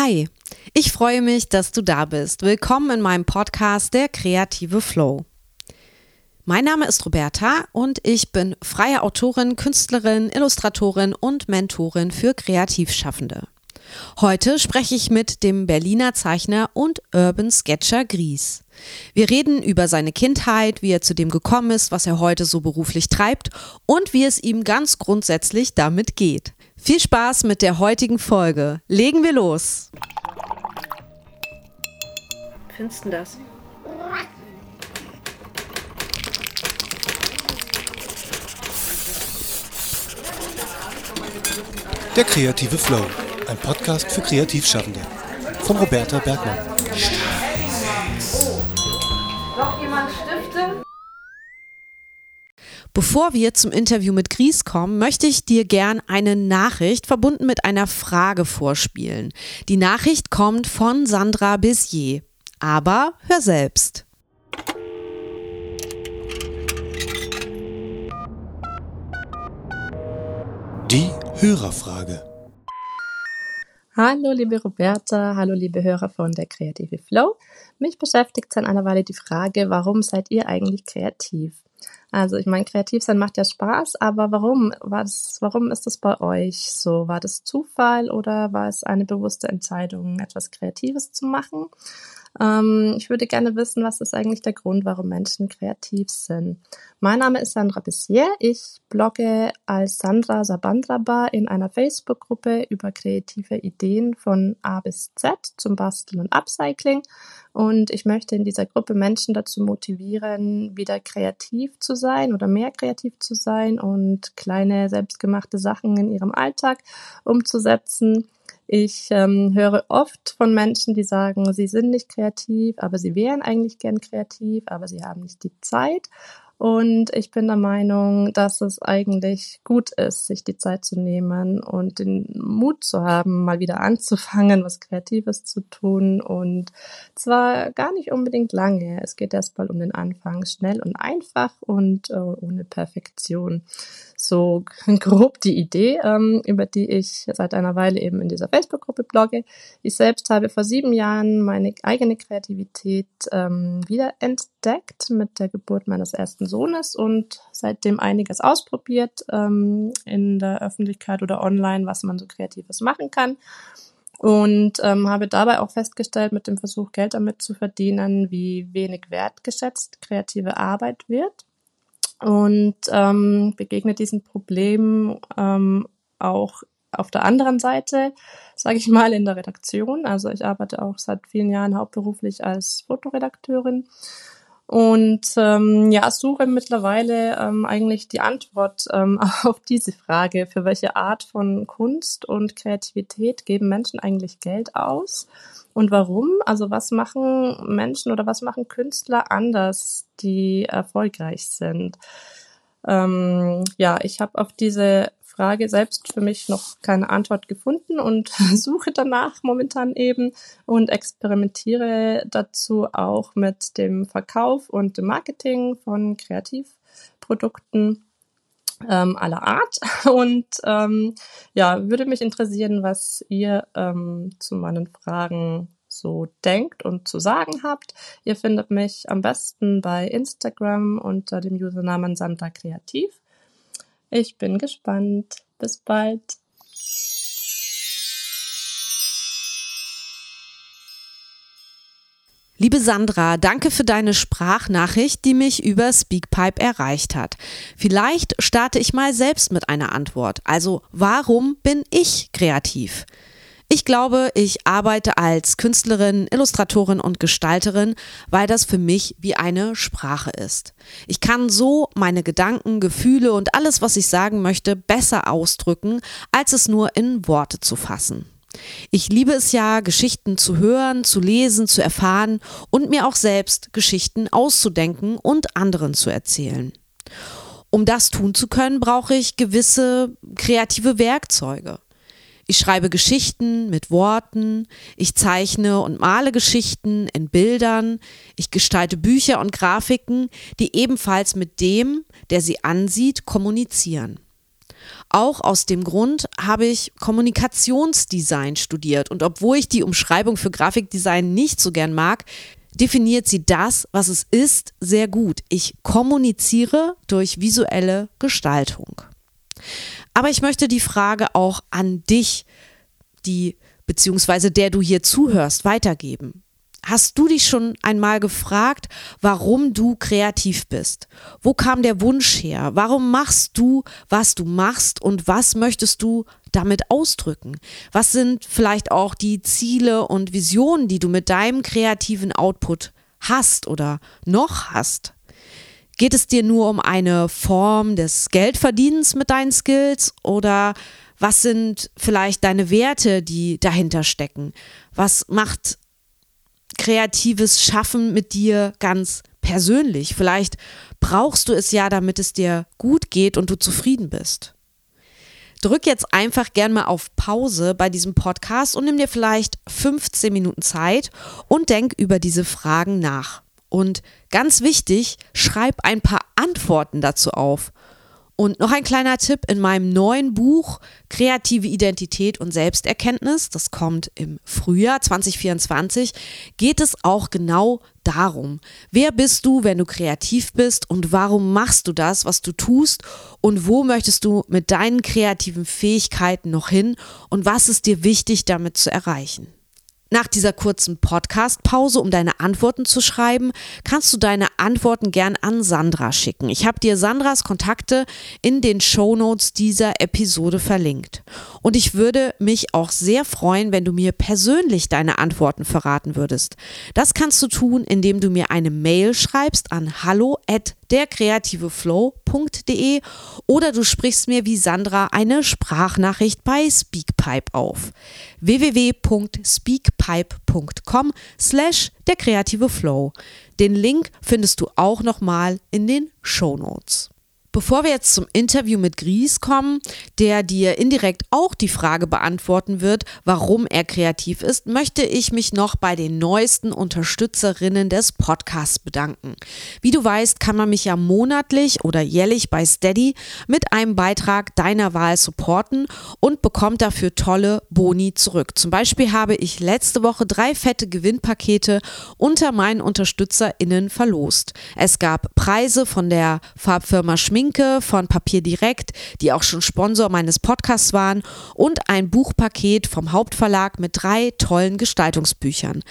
Hi, ich freue mich, dass du da bist. Willkommen in meinem Podcast Der kreative Flow. Mein Name ist Roberta und ich bin freie Autorin, Künstlerin, Illustratorin und Mentorin für Kreativschaffende. Heute spreche ich mit dem Berliner Zeichner und Urban Sketcher Gries. Wir reden über seine Kindheit, wie er zu dem gekommen ist, was er heute so beruflich treibt und wie es ihm ganz grundsätzlich damit geht. Viel Spaß mit der heutigen Folge. Legen wir los. Findest du das? Der kreative Flow, ein Podcast für Kreativschaffende von Roberta Bergmann. Noch jemand Stifte? Bevor wir zum Interview mit Gries kommen, möchte ich dir gern eine Nachricht verbunden mit einer Frage vorspielen. Die Nachricht kommt von Sandra Bissier. Aber hör selbst. Die Hörerfrage. Hallo liebe Roberta, hallo liebe Hörer von der Kreative Flow. Mich beschäftigt seit einer Weile die Frage, warum seid ihr eigentlich kreativ? Also ich meine, kreativ sein macht ja Spaß, aber warum war das, warum ist das bei euch so? War das Zufall oder war es eine bewusste Entscheidung, etwas Kreatives zu machen? Ähm, ich würde gerne wissen, was ist eigentlich der Grund, warum Menschen kreativ sind. Mein Name ist Sandra Bissier. Ich blogge als Sandra Sabandraba in einer Facebook-Gruppe über kreative Ideen von A bis Z zum Basteln und Upcycling. Und ich möchte in dieser Gruppe Menschen dazu motivieren, wieder kreativ zu sein oder mehr kreativ zu sein und kleine selbstgemachte Sachen in ihrem Alltag umzusetzen. Ich ähm, höre oft von Menschen, die sagen, sie sind nicht kreativ, aber sie wären eigentlich gern kreativ, aber sie haben nicht die Zeit. Und ich bin der Meinung, dass es eigentlich gut ist, sich die Zeit zu nehmen und den Mut zu haben, mal wieder anzufangen, was Kreatives zu tun. Und zwar gar nicht unbedingt lange. Es geht erstmal um den Anfang, schnell und einfach und äh, ohne Perfektion. So grob die Idee, ähm, über die ich seit einer Weile eben in dieser Facebook-Gruppe blogge. Ich selbst habe vor sieben Jahren meine eigene Kreativität ähm, wiederentdeckt mit der Geburt meines ersten Sohnes und seitdem einiges ausprobiert ähm, in der Öffentlichkeit oder online, was man so Kreatives machen kann. Und ähm, habe dabei auch festgestellt, mit dem Versuch, Geld damit zu verdienen, wie wenig wertgeschätzt kreative Arbeit wird. Und ähm, begegne diesem Problem ähm, auch auf der anderen Seite, sage ich mal, in der Redaktion. Also ich arbeite auch seit vielen Jahren hauptberuflich als Fotoredakteurin und ähm, ja, suche mittlerweile ähm, eigentlich die Antwort ähm, auf diese Frage, für welche Art von Kunst und Kreativität geben Menschen eigentlich Geld aus und warum? Also was machen Menschen oder was machen Künstler anders, die erfolgreich sind? Ähm, ja, ich habe auf diese Frage selbst für mich noch keine Antwort gefunden und suche danach momentan eben und experimentiere dazu auch mit dem Verkauf und dem Marketing von Kreativprodukten ähm, aller Art. Und ähm, ja, würde mich interessieren, was ihr ähm, zu meinen Fragen so denkt und zu sagen habt. Ihr findet mich am besten bei Instagram unter dem Usernamen Santa Kreativ. Ich bin gespannt. Bis bald. Liebe Sandra, danke für deine Sprachnachricht, die mich über Speakpipe erreicht hat. Vielleicht starte ich mal selbst mit einer Antwort. Also, warum bin ich kreativ? Ich glaube, ich arbeite als Künstlerin, Illustratorin und Gestalterin, weil das für mich wie eine Sprache ist. Ich kann so meine Gedanken, Gefühle und alles, was ich sagen möchte, besser ausdrücken, als es nur in Worte zu fassen. Ich liebe es ja, Geschichten zu hören, zu lesen, zu erfahren und mir auch selbst Geschichten auszudenken und anderen zu erzählen. Um das tun zu können, brauche ich gewisse kreative Werkzeuge. Ich schreibe Geschichten mit Worten, ich zeichne und male Geschichten in Bildern, ich gestalte Bücher und Grafiken, die ebenfalls mit dem, der sie ansieht, kommunizieren. Auch aus dem Grund habe ich Kommunikationsdesign studiert und obwohl ich die Umschreibung für Grafikdesign nicht so gern mag, definiert sie das, was es ist, sehr gut. Ich kommuniziere durch visuelle Gestaltung. Aber ich möchte die Frage auch an dich, die beziehungsweise der du hier zuhörst, weitergeben. Hast du dich schon einmal gefragt, warum du kreativ bist? Wo kam der Wunsch her? Warum machst du, was du machst und was möchtest du damit ausdrücken? Was sind vielleicht auch die Ziele und Visionen, die du mit deinem kreativen Output hast oder noch hast? Geht es dir nur um eine Form des Geldverdienens mit deinen Skills oder was sind vielleicht deine Werte, die dahinter stecken? Was macht kreatives Schaffen mit dir ganz persönlich? Vielleicht brauchst du es ja, damit es dir gut geht und du zufrieden bist. Drück jetzt einfach gern mal auf Pause bei diesem Podcast und nimm dir vielleicht 15 Minuten Zeit und denk über diese Fragen nach. Und ganz wichtig, schreib ein paar Antworten dazu auf. Und noch ein kleiner Tipp in meinem neuen Buch Kreative Identität und Selbsterkenntnis, das kommt im Frühjahr 2024, geht es auch genau darum. Wer bist du, wenn du kreativ bist und warum machst du das, was du tust und wo möchtest du mit deinen kreativen Fähigkeiten noch hin und was ist dir wichtig damit zu erreichen? Nach dieser kurzen Podcast-Pause, um deine Antworten zu schreiben, kannst du deine Antworten gern an Sandra schicken. Ich habe dir Sandras Kontakte in den Show Notes dieser Episode verlinkt. Und ich würde mich auch sehr freuen, wenn du mir persönlich deine Antworten verraten würdest. Das kannst du tun, indem du mir eine Mail schreibst an hallo at derkreativeflow.de oder du sprichst mir wie Sandra eine Sprachnachricht bei Speakpipe auf. www.speakpipe.com slash der. Den Link findest du auch nochmal in den Show Notes. Bevor wir jetzt zum Interview mit Gries kommen, der dir indirekt auch die Frage beantworten wird, warum er kreativ ist, möchte ich mich noch bei den neuesten Unterstützerinnen des Podcasts bedanken. Wie du weißt, kann man mich ja monatlich oder jährlich bei Steady mit einem Beitrag deiner Wahl supporten und bekommt dafür tolle Boni zurück. Zum Beispiel habe ich letzte Woche drei fette Gewinnpakete unter meinen UnterstützerInnen verlost. Es gab Preise von der Farbfirma Schmidt Schminke von Papier Direkt, die auch schon Sponsor meines Podcasts waren, und ein Buchpaket vom Hauptverlag mit drei tollen Gestaltungsbüchern.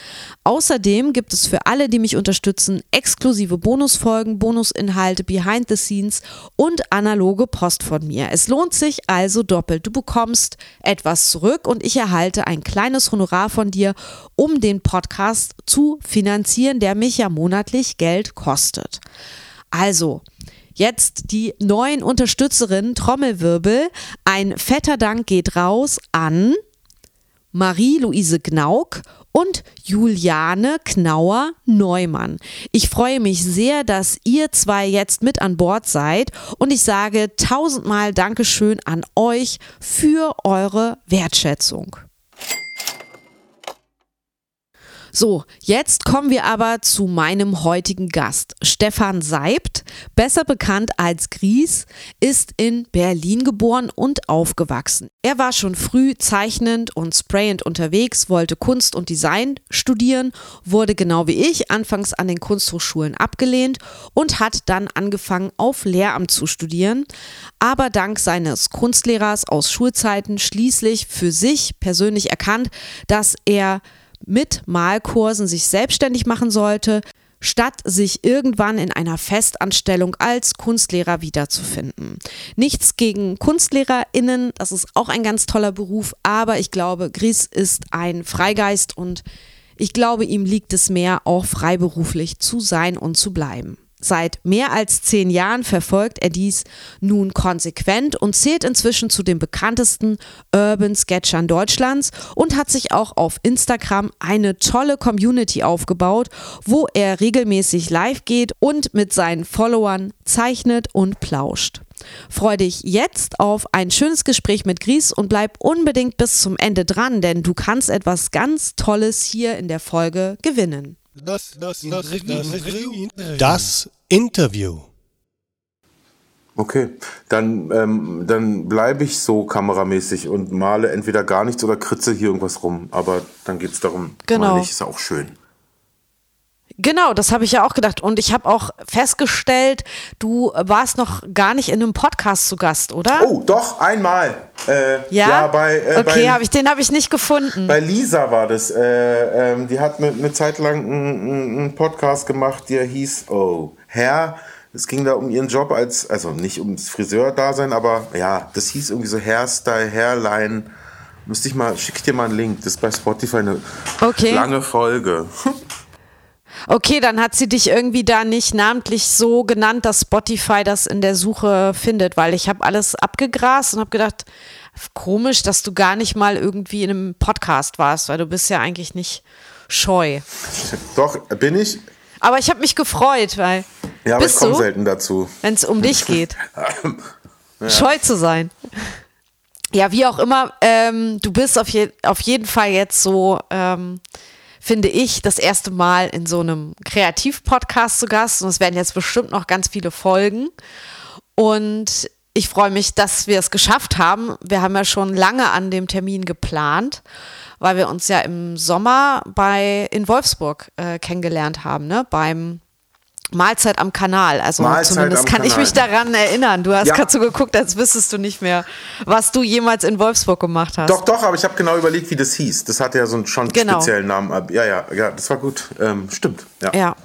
Außerdem gibt es für alle, die mich unterstützen, exklusive Bonusfolgen, Bonusinhalte, Behind the Scenes und analoge Post von mir. Es lohnt sich also doppelt. Du bekommst etwas zurück und ich erhalte ein kleines Honorar von dir, um den Podcast zu finanzieren, der mich ja monatlich Geld kostet. Also, Jetzt die neuen Unterstützerinnen, Trommelwirbel. Ein fetter Dank geht raus an Marie-Louise Gnauk und Juliane Knauer Neumann. Ich freue mich sehr, dass ihr zwei jetzt mit an Bord seid und ich sage tausendmal Dankeschön an euch für eure Wertschätzung. So, jetzt kommen wir aber zu meinem heutigen Gast. Stefan Seibt, besser bekannt als Gries, ist in Berlin geboren und aufgewachsen. Er war schon früh zeichnend und sprayend unterwegs, wollte Kunst und Design studieren, wurde genau wie ich anfangs an den Kunsthochschulen abgelehnt und hat dann angefangen auf Lehramt zu studieren, aber dank seines Kunstlehrers aus Schulzeiten schließlich für sich persönlich erkannt, dass er mit Malkursen sich selbstständig machen sollte, statt sich irgendwann in einer Festanstellung als Kunstlehrer wiederzufinden. Nichts gegen KunstlehrerInnen, das ist auch ein ganz toller Beruf, aber ich glaube, Gries ist ein Freigeist und ich glaube, ihm liegt es mehr, auch freiberuflich zu sein und zu bleiben. Seit mehr als zehn Jahren verfolgt er dies nun konsequent und zählt inzwischen zu den bekanntesten Urban Sketchern Deutschlands und hat sich auch auf Instagram eine tolle Community aufgebaut, wo er regelmäßig live geht und mit seinen Followern zeichnet und plauscht. Freu dich jetzt auf ein schönes Gespräch mit Gries und bleib unbedingt bis zum Ende dran, denn du kannst etwas ganz Tolles hier in der Folge gewinnen. Das, das, das, das Interview. Okay, dann, ähm, dann bleibe ich so kameramäßig und male entweder gar nichts oder kritze hier irgendwas rum. Aber dann geht es darum, Genau. mal nicht, ist auch schön. Genau, das habe ich ja auch gedacht. Und ich habe auch festgestellt, du warst noch gar nicht in einem Podcast zu Gast, oder? Oh, doch, einmal. Äh, ja? bei, äh, okay, hab ich, den habe ich nicht gefunden. bei Lisa war das. Äh, ähm, die hat eine, eine Zeit lang einen, Podcast gemacht, der hieß, oh, Herr. Es ging da um ihren Job als, also nicht ums Friseur-Dasein, aber ja, das hieß irgendwie so Hairstyle, Hairline. Müsste ich mal, schick dir mal einen Link. Das ist bei Spotify eine Okay. lange Folge. Okay, dann hat sie dich irgendwie da nicht namentlich so genannt, dass Spotify das in der Suche findet, weil ich habe alles abgegrast und habe gedacht, komisch, dass du gar nicht mal irgendwie in einem Podcast warst, weil du bist ja eigentlich nicht scheu. Doch, bin ich. Aber ich habe mich gefreut, weil Ja, aber ich komme selten dazu. wenn es um dich geht, scheu zu sein. Ja, wie auch immer, ähm, du bist auf, je auf jeden Fall jetzt so, ähm, finde ich, das erste Mal in so einem Kreativ-Podcast zu Gast und es werden jetzt bestimmt noch ganz viele Folgen. Und ich freue mich, dass wir es geschafft haben. Wir haben ja schon lange an dem Termin geplant, weil wir uns ja im Sommer bei in Wolfsburg äh, kennengelernt haben, ne? Beim Mahlzeit am Kanal. Also Mahlzeit zumindest kann ich Kanal. mich daran erinnern. Du hast Ja. gerade so geguckt, als wüsstest du nicht mehr, was du jemals in Wolfsburg gemacht hast. Doch, doch, aber ich habe genau überlegt, wie das hieß. Das hatte ja so einen schon Genau. speziellen Namen. ab- Ja, ja, ja, das war gut. Ähm, stimmt. Ja. Ja.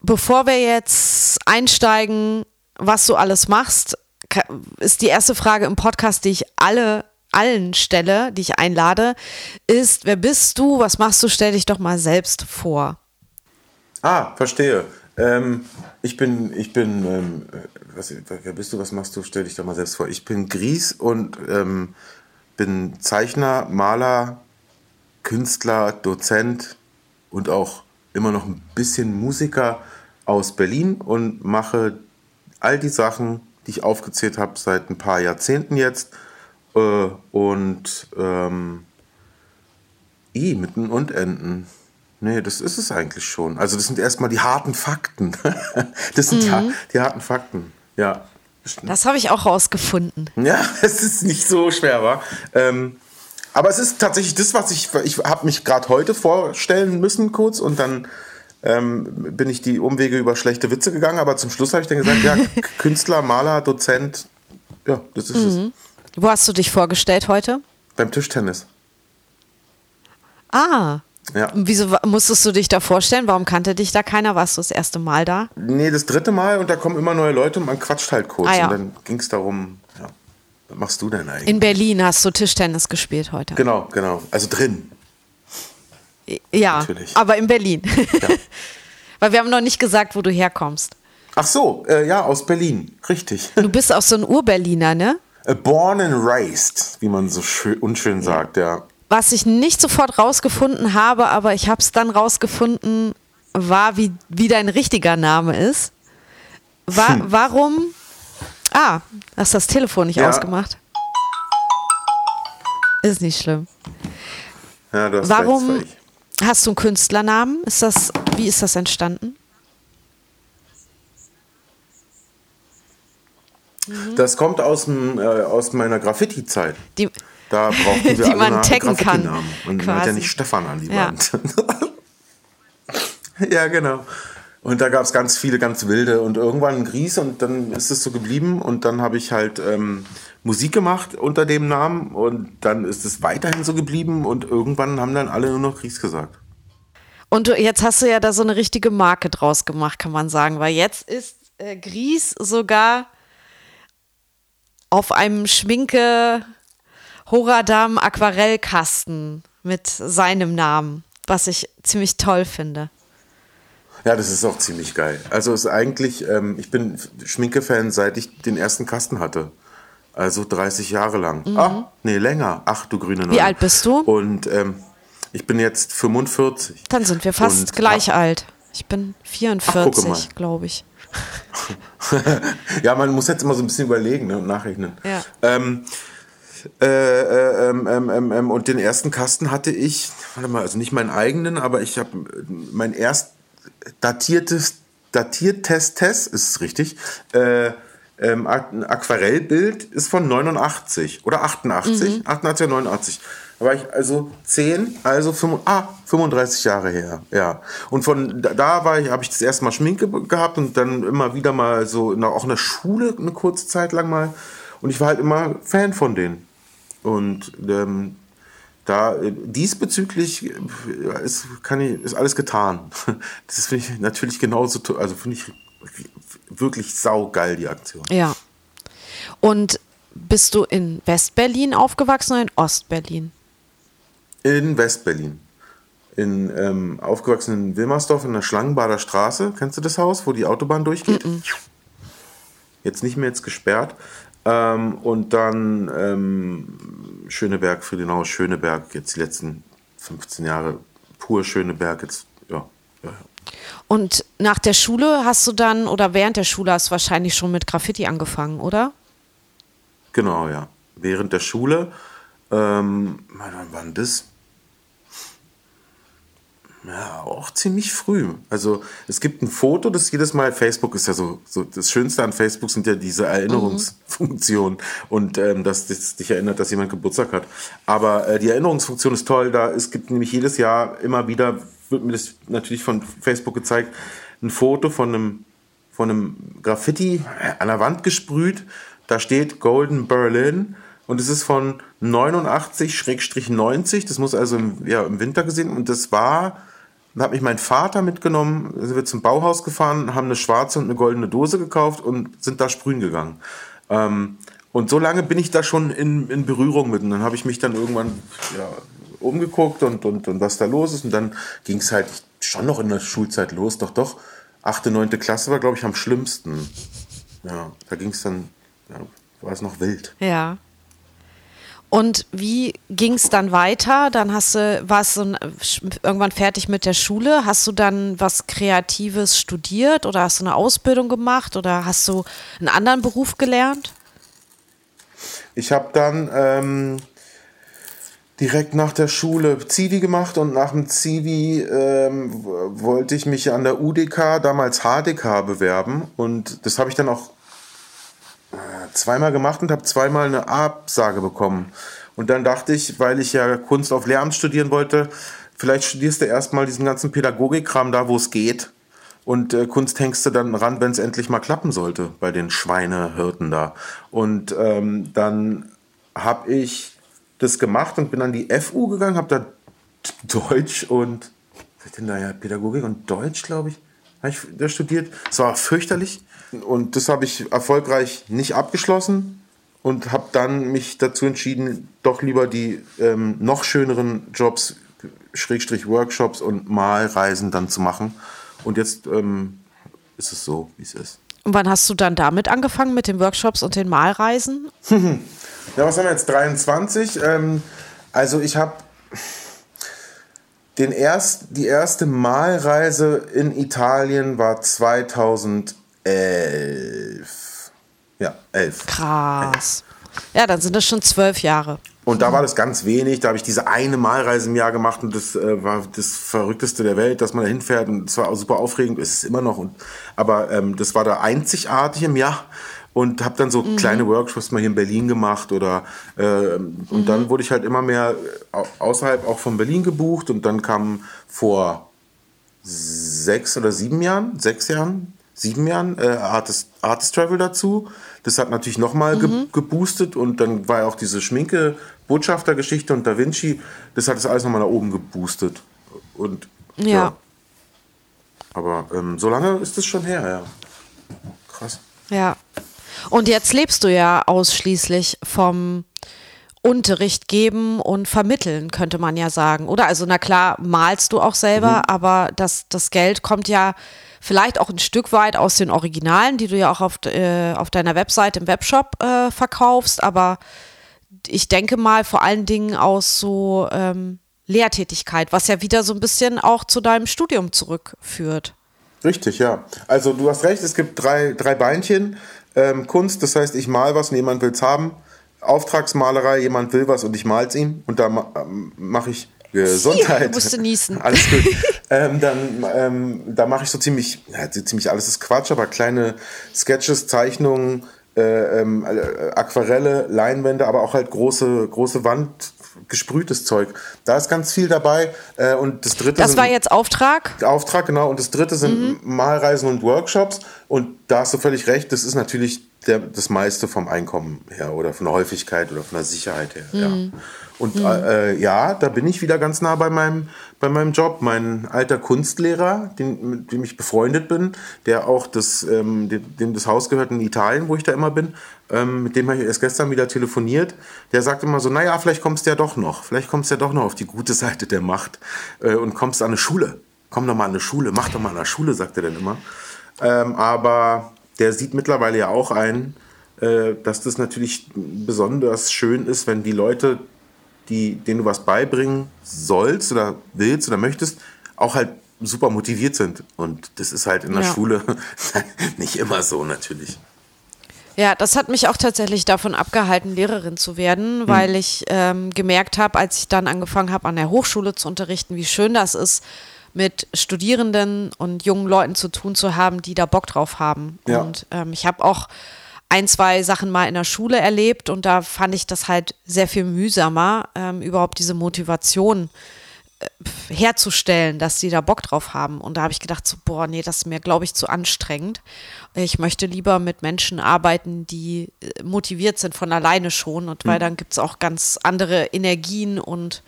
Bevor wir jetzt einsteigen, was du alles machst, ist die erste Frage im Podcast, die ich alle allen stelle, die ich einlade, ist, wer bist du, was machst du, stell dich doch mal selbst vor. Ah, verstehe. Ähm, ich bin, ich bin, ähm, äh, was, wer bist du, was machst du? Stell dich doch mal selbst vor. Ich bin Gries und ähm, bin Zeichner, Maler, Künstler, Dozent und auch immer noch ein bisschen Musiker aus Berlin und mache all die Sachen, die ich aufgezählt habe, seit ein paar Jahrzehnten jetzt. Äh, und ähm, I, mitten und Enden. Nee, das ist es eigentlich schon. Also das sind erstmal die harten Fakten. Das sind ja die harten Fakten. Ja. Das habe ich auch rausgefunden. Ja, es ist nicht so schwer, wa? Ähm, aber es ist tatsächlich das, was ich, ich habe mich gerade heute vorstellen müssen kurz und dann ähm, bin ich die Umwege über schlechte Witze gegangen, aber zum Schluss habe ich dann gesagt, ja, Künstler, Maler, Dozent, ja, das ist es. Wo hast du dich vorgestellt heute? Beim Tischtennis. Ah. Ja. Wieso musstest du dich da vorstellen? Warum kannte dich da keiner? Warst du das erste Mal da? Nee, das dritte Mal und da kommen immer neue Leute und man quatscht halt kurz. Ah, ja. Und dann ging es darum, ja, was machst du denn eigentlich? In Berlin hast du Tischtennis gespielt heute. genau, genau. Also drin. Ja, Natürlich. aber in Berlin. Weil wir haben noch nicht gesagt, wo du herkommst. Ach so, äh, ja, aus Berlin. Richtig. Du bist auch so ein Ur-Berliner, ne? Äh, Born and raised, wie man so schön, unschön sagt, ja. Was ich nicht sofort rausgefunden habe, aber ich habe es dann rausgefunden, war, wie, wie dein richtiger Name ist. Wa Hm. Warum? Ah, hast das Telefon nicht Ja. ausgemacht? Ist nicht schlimm. Ja, du hast Warum recht, war hast du einen Künstlernamen? Ist das, wie ist das entstanden? Das kommt aus, dem, äh, aus meiner Graffiti-Zeit. Die, Da brauchten wir Die man taggen kann. Und man hat ja quasi. nicht Stefan an die Ja. Wand. ja, genau. Und da gab es ganz viele, ganz wilde und irgendwann ein Gries und dann ist es so geblieben und dann habe ich halt ähm, Musik gemacht unter dem Namen und dann ist es weiterhin so geblieben und irgendwann haben dann alle nur noch Gries gesagt. Und du, jetzt hast du ja da so eine richtige Marke draus gemacht, kann man sagen, weil jetzt ist äh, Gries sogar auf einem Schminke Horadam Aquarellkasten mit seinem Namen, was ich ziemlich toll finde. Ja, das ist auch ziemlich geil. Also ist eigentlich, ähm, ich bin Schminke-Fan, seit ich den ersten Kasten hatte. Also 30 Jahre lang. Ah, nee, länger. Ach, du grüne Neune. Mhm. alt bist du? Und ähm, ich bin jetzt 45. Dann sind wir fast Und, gleich ah, alt. Ich bin Ach, gucke mal. 44, glaube ich. Ja, man muss jetzt immer so ein bisschen überlegen ne, und nachrechnen. Ja. Ähm, äh, äh, ähm, ähm, ähm, ähm, und den ersten Kasten hatte ich, warte mal, also nicht meinen eigenen, aber ich habe mein erst datiertes, datiertes Test, ist es richtig, äh, ähm, ein Aquarellbild ist von 89 oder 88, mhm. 88 oder 89. Da war ich also 10, also 5, ah, 35 Jahre her, ja. Und von da war ich, habe ich das erste Mal Schminke gehabt und dann immer wieder mal so, auch in der Schule eine kurze Zeit lang mal. Und ich war halt immer Fan von denen. Und ähm, da äh, diesbezüglich äh, ist, kann ich, ist alles getan. Das finde ich natürlich genauso, also finde ich wirklich saugeil, die Aktion. Ja. Und bist du in Westberlin aufgewachsen oder in Ostberlin? In Westberlin. In, ähm, aufgewachsen in Wilmersdorf in der Schlangenbader Straße. Kennst du das Haus, wo die Autobahn durchgeht? Mm -mm. Jetzt nicht mehr jetzt gesperrt. Ähm, und dann ähm, Schöneberg, Friedenau, Schöneberg, jetzt die letzten 15 Jahre pur Schöneberg, jetzt, ja, ja, ja. Und nach der Schule hast du dann, oder während der Schule hast du wahrscheinlich schon mit Graffiti angefangen, oder? Genau, ja. Während der Schule, ähm, wann war das? Ja, auch ziemlich früh. Also es gibt ein Foto, das jedes Mal, Facebook ist ja so, so das Schönste an Facebook sind ja diese Erinnerungsfunktionen mhm. und ähm, dass das dich erinnert, dass jemand Geburtstag hat. Aber äh, die Erinnerungsfunktion ist toll, da es gibt nämlich jedes Jahr immer wieder wird mir das natürlich von Facebook gezeigt, ein Foto von einem, von einem Graffiti an der Wand gesprüht. Da steht Golden Berlin und es ist von 89-90. Das muss also im, ja, im Winter gesehen und das war, da hat mich mein Vater mitgenommen, sind wir zum Bauhaus gefahren, haben eine schwarze und eine goldene Dose gekauft und sind da sprühen gegangen. Ähm, und so lange bin ich da schon in, in Berührung mit. Und dann habe ich mich dann irgendwann ja, umgeguckt und, und, und was da los ist. Und dann ging es halt schon noch in der Schulzeit los. Doch, doch, achte, neunte Klasse war, glaube ich, am schlimmsten. Ja, da ging es dann, ja, war es noch wild. Ja. Und wie ging es dann weiter? Dann hast du, warst du irgendwann fertig mit der Schule. Hast du dann was Kreatives studiert oder hast du eine Ausbildung gemacht oder hast du einen anderen Beruf gelernt? Ich habe dann ähm, direkt nach der Schule Zivi gemacht und nach dem Zivi ähm, wollte ich mich an der UDK, damals HDK, bewerben und das habe ich dann auch zweimal gemacht und habe zweimal eine Absage bekommen. Und dann dachte ich, weil ich ja Kunst auf Lehramt studieren wollte, vielleicht studierst du erstmal diesen ganzen Pädagogikkram da, wo es geht. Und äh, Kunst hängst du dann ran, wenn es endlich mal klappen sollte, bei den Schweinehirten da. Und ähm, dann habe ich das gemacht und bin an die FU gegangen, habe da Deutsch und was denn da ja Pädagogik und Deutsch, glaube ich, habe ich da studiert. Es war fürchterlich und das habe ich erfolgreich nicht abgeschlossen und habe dann mich dazu entschieden, doch lieber die ähm, noch schöneren Jobs, Schrägstrich Workshops und Malreisen dann zu machen. Und jetzt ähm, ist es so, wie es ist. Und wann hast du dann damit angefangen, mit den Workshops und den Malreisen? Ja, was haben wir jetzt? 23. Ähm, also ich habe den erst, die erste Malreise in Italien war 2011. Ja, 11. Krass. Ja, dann sind das schon zwölf Jahre. Und da war das ganz wenig. Da habe ich diese eine Malreise im Jahr gemacht und das äh, war das Verrückteste der Welt, dass man da hinfährt und es war super aufregend. Es ist immer noch. Und, aber ähm, das war da einzigartig im Jahr und habe dann so mhm. kleine Workshops mal hier in Berlin gemacht oder äh, und mhm. dann wurde ich halt immer mehr außerhalb auch von Berlin gebucht und dann kam vor sechs oder sieben Jahren, sechs Jahren, sieben Jahren äh, Artist, Artist Travel dazu. Das hat natürlich nochmal mhm. ge geboostet und dann war ja auch diese Schminke Botschaftergeschichte und Da Vinci, das hat das alles nochmal nach oben geboostet. Und ja. ja. Aber ähm, so lange ist es schon her, ja. Krass. Ja. Und jetzt lebst du ja ausschließlich vom Unterricht geben und vermitteln, könnte man ja sagen. Oder also, na klar, malst du auch selber, mhm. aber das, das Geld kommt ja vielleicht auch ein Stück weit aus den Originalen, die du ja auch auf, äh, auf deiner Website im Webshop äh, verkaufst, aber ich denke mal vor allen Dingen aus so ähm, Lehrtätigkeit, was ja wieder so ein bisschen auch zu deinem Studium zurückführt. Richtig, ja. Also du hast recht, es gibt drei, drei Beinchen ähm, Kunst, das heißt, ich mal was und jemand will es haben. Auftragsmalerei, jemand will was und ich mal's ihm und da ma ähm, mache ich Gesundheit. Ich musste niesen. Alles gut. ähm, dann ähm, da mache ich so ziemlich, ja, ziemlich alles ist Quatsch, aber kleine Sketches, Zeichnungen, äh, ähm, äh, Aquarelle, Leinwände, aber auch halt große, große Wand, gesprühtes Zeug. Da ist ganz viel dabei. Äh, und das dritte. Das war jetzt Auftrag? Auftrag, genau. Und das dritte sind mhm. Malreisen und Workshops. Und da hast du völlig recht, das ist natürlich der, das meiste vom Einkommen her oder von der Häufigkeit oder von der Sicherheit her. Mhm. Ja. Und mhm. äh, ja, da bin ich wieder ganz nah bei meinem, bei meinem Job. Mein alter Kunstlehrer, den, mit dem ich befreundet bin, der auch das, ähm, dem, dem, das Haus gehört in Italien, wo ich da immer bin, ähm, mit dem habe ich erst gestern wieder telefoniert. Der sagt immer so, naja, vielleicht kommst du ja doch noch. Vielleicht kommst du ja doch noch auf die gute Seite der Macht äh, und kommst an eine Schule. Komm doch mal an eine Schule, mach doch mal an eine Schule, sagt er dann immer. Ähm, aber der sieht mittlerweile ja auch ein, äh, dass das natürlich besonders schön ist, wenn die Leute die, denen du was beibringen sollst oder willst oder möchtest, auch halt super motiviert sind. Und das ist halt in der ja. Schule nicht immer so natürlich. Ja, das hat mich auch tatsächlich davon abgehalten, Lehrerin zu werden, hm. weil ich ähm, gemerkt habe, als ich dann angefangen habe, an der Hochschule zu unterrichten, wie schön das ist, mit Studierenden und jungen Leuten zu tun zu haben, die da Bock drauf haben. Ja. Und ähm, ich habe auch ein, zwei Sachen mal in der Schule erlebt und da fand ich das halt sehr viel mühsamer, ähm, überhaupt diese Motivation äh, herzustellen, dass sie da Bock drauf haben. Und da habe ich gedacht, so, boah, nee, das ist mir, glaube ich, zu anstrengend. Ich möchte lieber mit Menschen arbeiten, die äh, motiviert sind von alleine schon und weil mhm. dann gibt es auch ganz andere Energien und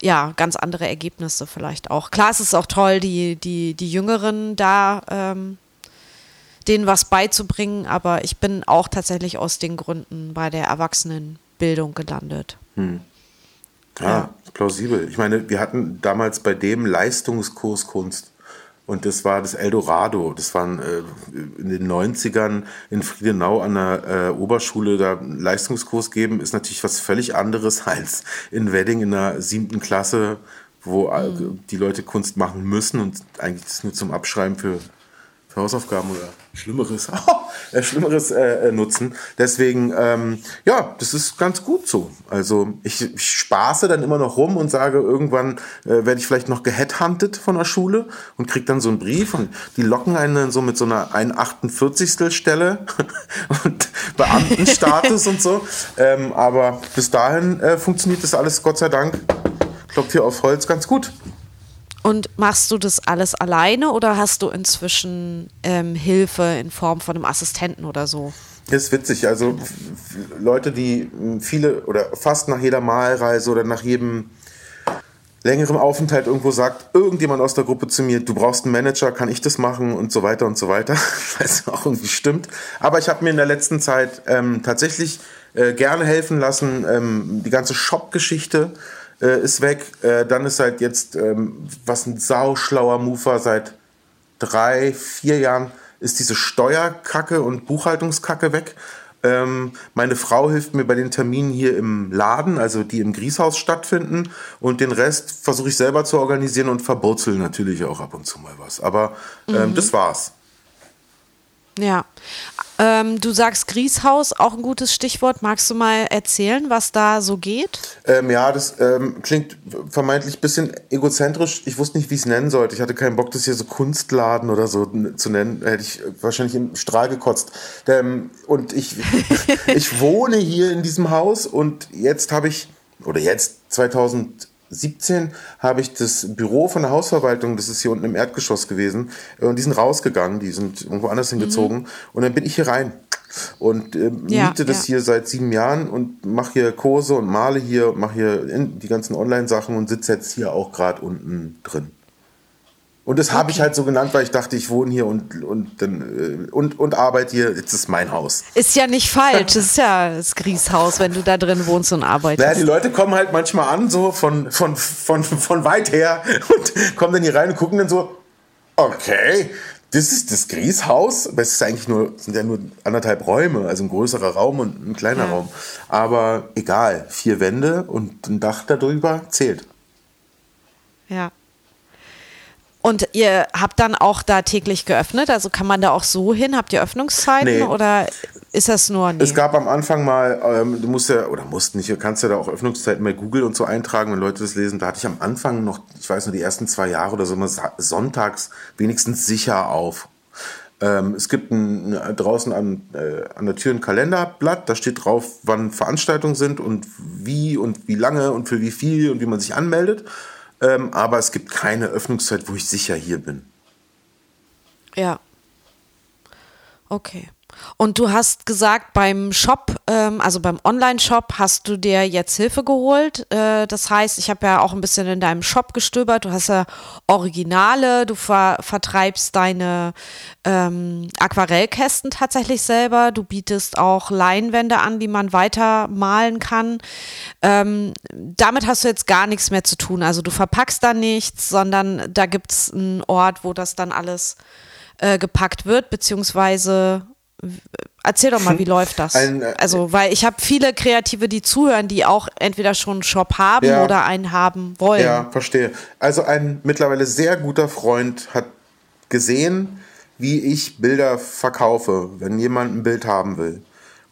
ja, ganz andere Ergebnisse vielleicht auch. Klar, es ist auch toll, die, die, die Jüngeren da ähm, denen was beizubringen, aber ich bin auch tatsächlich aus den Gründen bei der Erwachsenenbildung gelandet. Hm. Ah, ja, plausibel. Ich meine, wir hatten damals bei dem Leistungskurs Kunst. Und das war das Eldorado. Das waren äh, in den 90ern in Friedenau an der äh, Oberschule da Leistungskurs geben, ist natürlich was völlig anderes als in Wedding in der siebten Klasse, wo mhm. die Leute Kunst machen müssen und eigentlich das nur zum Abschreiben für für Hausaufgaben oder Schlimmeres, äh, Schlimmeres äh, äh, nutzen. Deswegen, ähm, ja, das ist ganz gut so. Also ich, ich spaße dann immer noch rum und sage, irgendwann äh, werde ich vielleicht noch geheadhuntet von der Schule und kriege dann so einen Brief und die locken einen dann so mit so einer 1,48. Stelle und Beamtenstatus und so. Ähm, aber bis dahin äh, funktioniert das alles, Gott sei Dank, klopft hier auf Holz ganz gut. Und machst du das alles alleine oder hast du inzwischen ähm, Hilfe in Form von einem Assistenten oder so? Das ist witzig. Also Leute, die viele oder fast nach jeder Malreise oder nach jedem längeren Aufenthalt irgendwo sagt, irgendjemand aus der Gruppe zu mir, du brauchst einen Manager, kann ich das machen und so weiter und so weiter. Was auch irgendwie stimmt. Aber ich habe mir in der letzten Zeit ähm, tatsächlich äh, gerne helfen lassen, ähm, die ganze Shop-Geschichte äh, ist weg. Äh, dann ist halt jetzt, ähm, was ein sauschlauer Mover seit drei, vier Jahren, ist diese Steuerkacke und Buchhaltungskacke weg. Ähm, meine Frau hilft mir bei den Terminen hier im Laden, also die im Grieshaus stattfinden. Und den Rest versuche ich selber zu organisieren und verburzel natürlich auch ab und zu mal was. Aber ähm, mhm. das war's. Ja. Ähm, du sagst Grieshaus, auch ein gutes Stichwort. Magst du mal erzählen, was da so geht? Ähm, ja, das ähm, klingt vermeintlich ein bisschen egozentrisch. Ich wusste nicht, wie ich es nennen sollte. Ich hatte keinen Bock, das hier so Kunstladen oder so zu nennen. Da hätte ich wahrscheinlich im Strahl gekotzt. Ähm, und ich, ich wohne hier in diesem Haus und jetzt habe ich, oder jetzt 2000 17 habe ich das Büro von der Hausverwaltung, das ist hier unten im Erdgeschoss gewesen, äh, und die sind rausgegangen, die sind irgendwo anders hingezogen. Mhm. Und dann bin ich hier rein und äh, ja, miete das ja. hier seit sieben Jahren und mache hier Kurse und male hier, mache hier die ganzen Online-Sachen und sitze jetzt hier auch gerade unten drin. Und das habe ich halt so genannt, weil ich dachte, ich wohne hier und, und, dann, äh, und, und arbeite hier. Jetzt ist mein Haus. Ist ja nicht falsch. Das ist ja das Grieshaus, wenn du da drin wohnst und arbeitest. Naja, die Leute kommen halt manchmal an, so von, von, von, von weit her und kommen dann hier rein und gucken dann so, okay, das ist das Grieshaus. Es ist eigentlich nur, sind ja nur anderthalb Räume, also ein größerer Raum und ein kleiner ja. Raum. Aber egal, vier Wände und ein Dach darüber zählt. Ja. Und ihr habt dann auch da täglich geöffnet? Also kann man da auch so hin? Habt ihr Öffnungszeiten nee. oder ist das nur? Nee? Es gab am Anfang mal, ähm, du musst ja, oder musst nicht, du kannst ja da auch Öffnungszeiten bei Google und so eintragen, wenn Leute das lesen. Da hatte ich am Anfang noch, ich weiß nur, die ersten zwei Jahre oder so immer sonntags wenigstens sicher auf. Ähm, es gibt ein, draußen an, äh, an der Tür ein Kalenderblatt, da steht drauf, wann Veranstaltungen sind und wie und wie lange und für wie viel und wie man sich anmeldet. Ähm, aber es gibt keine Öffnungszeit, wo ich sicher hier bin. Ja. Okay. Und du hast gesagt, beim Shop, ähm, also beim Online-Shop, hast du dir jetzt Hilfe geholt. Äh, das heißt, ich habe ja auch ein bisschen in deinem Shop gestöbert. Du hast ja Originale, du ver vertreibst deine ähm, Aquarellkästen tatsächlich selber. Du bietest auch Leinwände an, die man weiter malen kann. Ähm, damit hast du jetzt gar nichts mehr zu tun. Also du verpackst da nichts, sondern da gibt es einen Ort, wo das dann alles äh, gepackt wird, beziehungsweise Erzähl doch mal, wie läuft das? Ein, äh, also, weil ich habe viele Kreative, die zuhören, die auch entweder schon einen Shop haben ja, oder einen haben wollen. Ja, verstehe. Also ein mittlerweile sehr guter Freund hat gesehen, wie ich Bilder verkaufe, wenn jemand ein Bild haben will.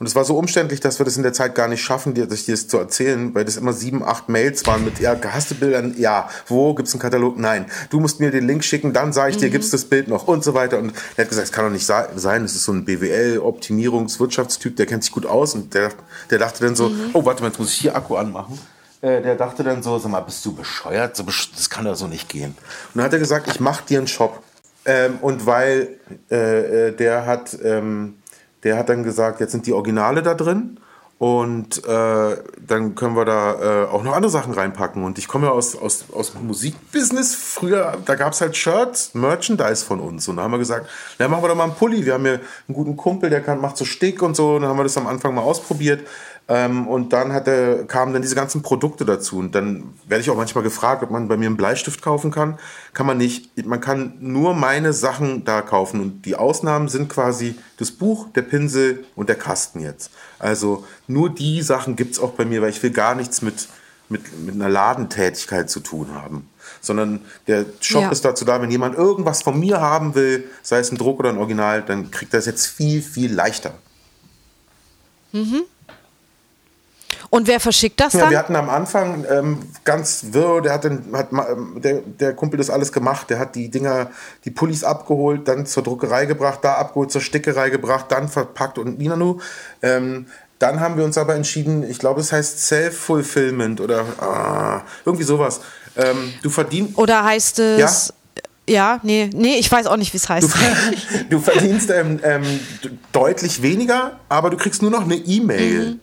Und es war so umständlich, dass wir das in der Zeit gar nicht schaffen, dir, dir das zu erzählen, weil das immer sieben, acht Mails waren mit, ja, hast du Bilder? Ja. Wo? Gibt es einen Katalog? Nein. Du musst mir den Link schicken, dann sage ich dir, mhm. gibt es das Bild noch und so weiter. Und er hat gesagt, es kann doch nicht sein, es ist so ein BWL-Optimierungswirtschaftstyp, der kennt sich gut aus und der, der dachte dann so, mhm. oh, warte mal, jetzt muss ich hier Akku anmachen äh, der dachte dann so, sag mal, bist du bescheuert? das kann doch so nicht gehen. Und dann hat er gesagt, ich mach dir einen Shop. Ähm, und weil äh, äh der hat ähm, der hat dann gesagt, jetzt sind die Originale da drin und äh, dann können wir da äh, auch noch andere Sachen reinpacken. Und ich komme ja aus, aus, aus Musikbusiness. Früher, da gab es halt Shirts, Merchandise von uns. Und da haben wir gesagt, na, machen wir doch mal einen Pulli. Wir haben hier einen guten Kumpel, der kann, macht so Stick und so. Und dann haben wir das am Anfang mal ausprobiert. Ähm, und dann hatte, kamen dann diese ganzen Produkte dazu. Und dann werde ich auch manchmal gefragt, ob man bei mir einen Bleistift kaufen kann. Kann man nicht. Man kann nur meine Sachen da kaufen. Und die Ausnahmen sind quasi das Buch, der Pinsel und der Kasten jetzt. Also nur die Sachen gibt es auch bei mir, weil ich will gar nichts mit, mit, mit einer Ladentätigkeit zu tun haben. Sondern der Shop ja. ist dazu da, wenn jemand irgendwas von mir haben will, sei es ein Druck oder ein Original, dann kriegt er es jetzt viel, viel leichter. Mhm. Und wer verschickt das ja, dann? Wir hatten am Anfang ähm, ganz wirr, der hat, den, hat ähm, der, der Kumpel das alles gemacht. Der hat die Dinger, die Pullis abgeholt, dann zur Druckerei gebracht, da abgeholt, zur Stickerei gebracht, dann verpackt und Ninanu. Ähm, dann haben wir uns aber entschieden, ich glaube, es heißt Self-Fulfillment oder ah, irgendwie sowas. Ähm, du verdienst. Oder heißt es. Ja? Ja, nee, nee, ich weiß auch nicht, wie es heißt. Du, du verdienst ähm, ähm, deutlich weniger, aber du kriegst nur noch eine E-Mail. Mhm.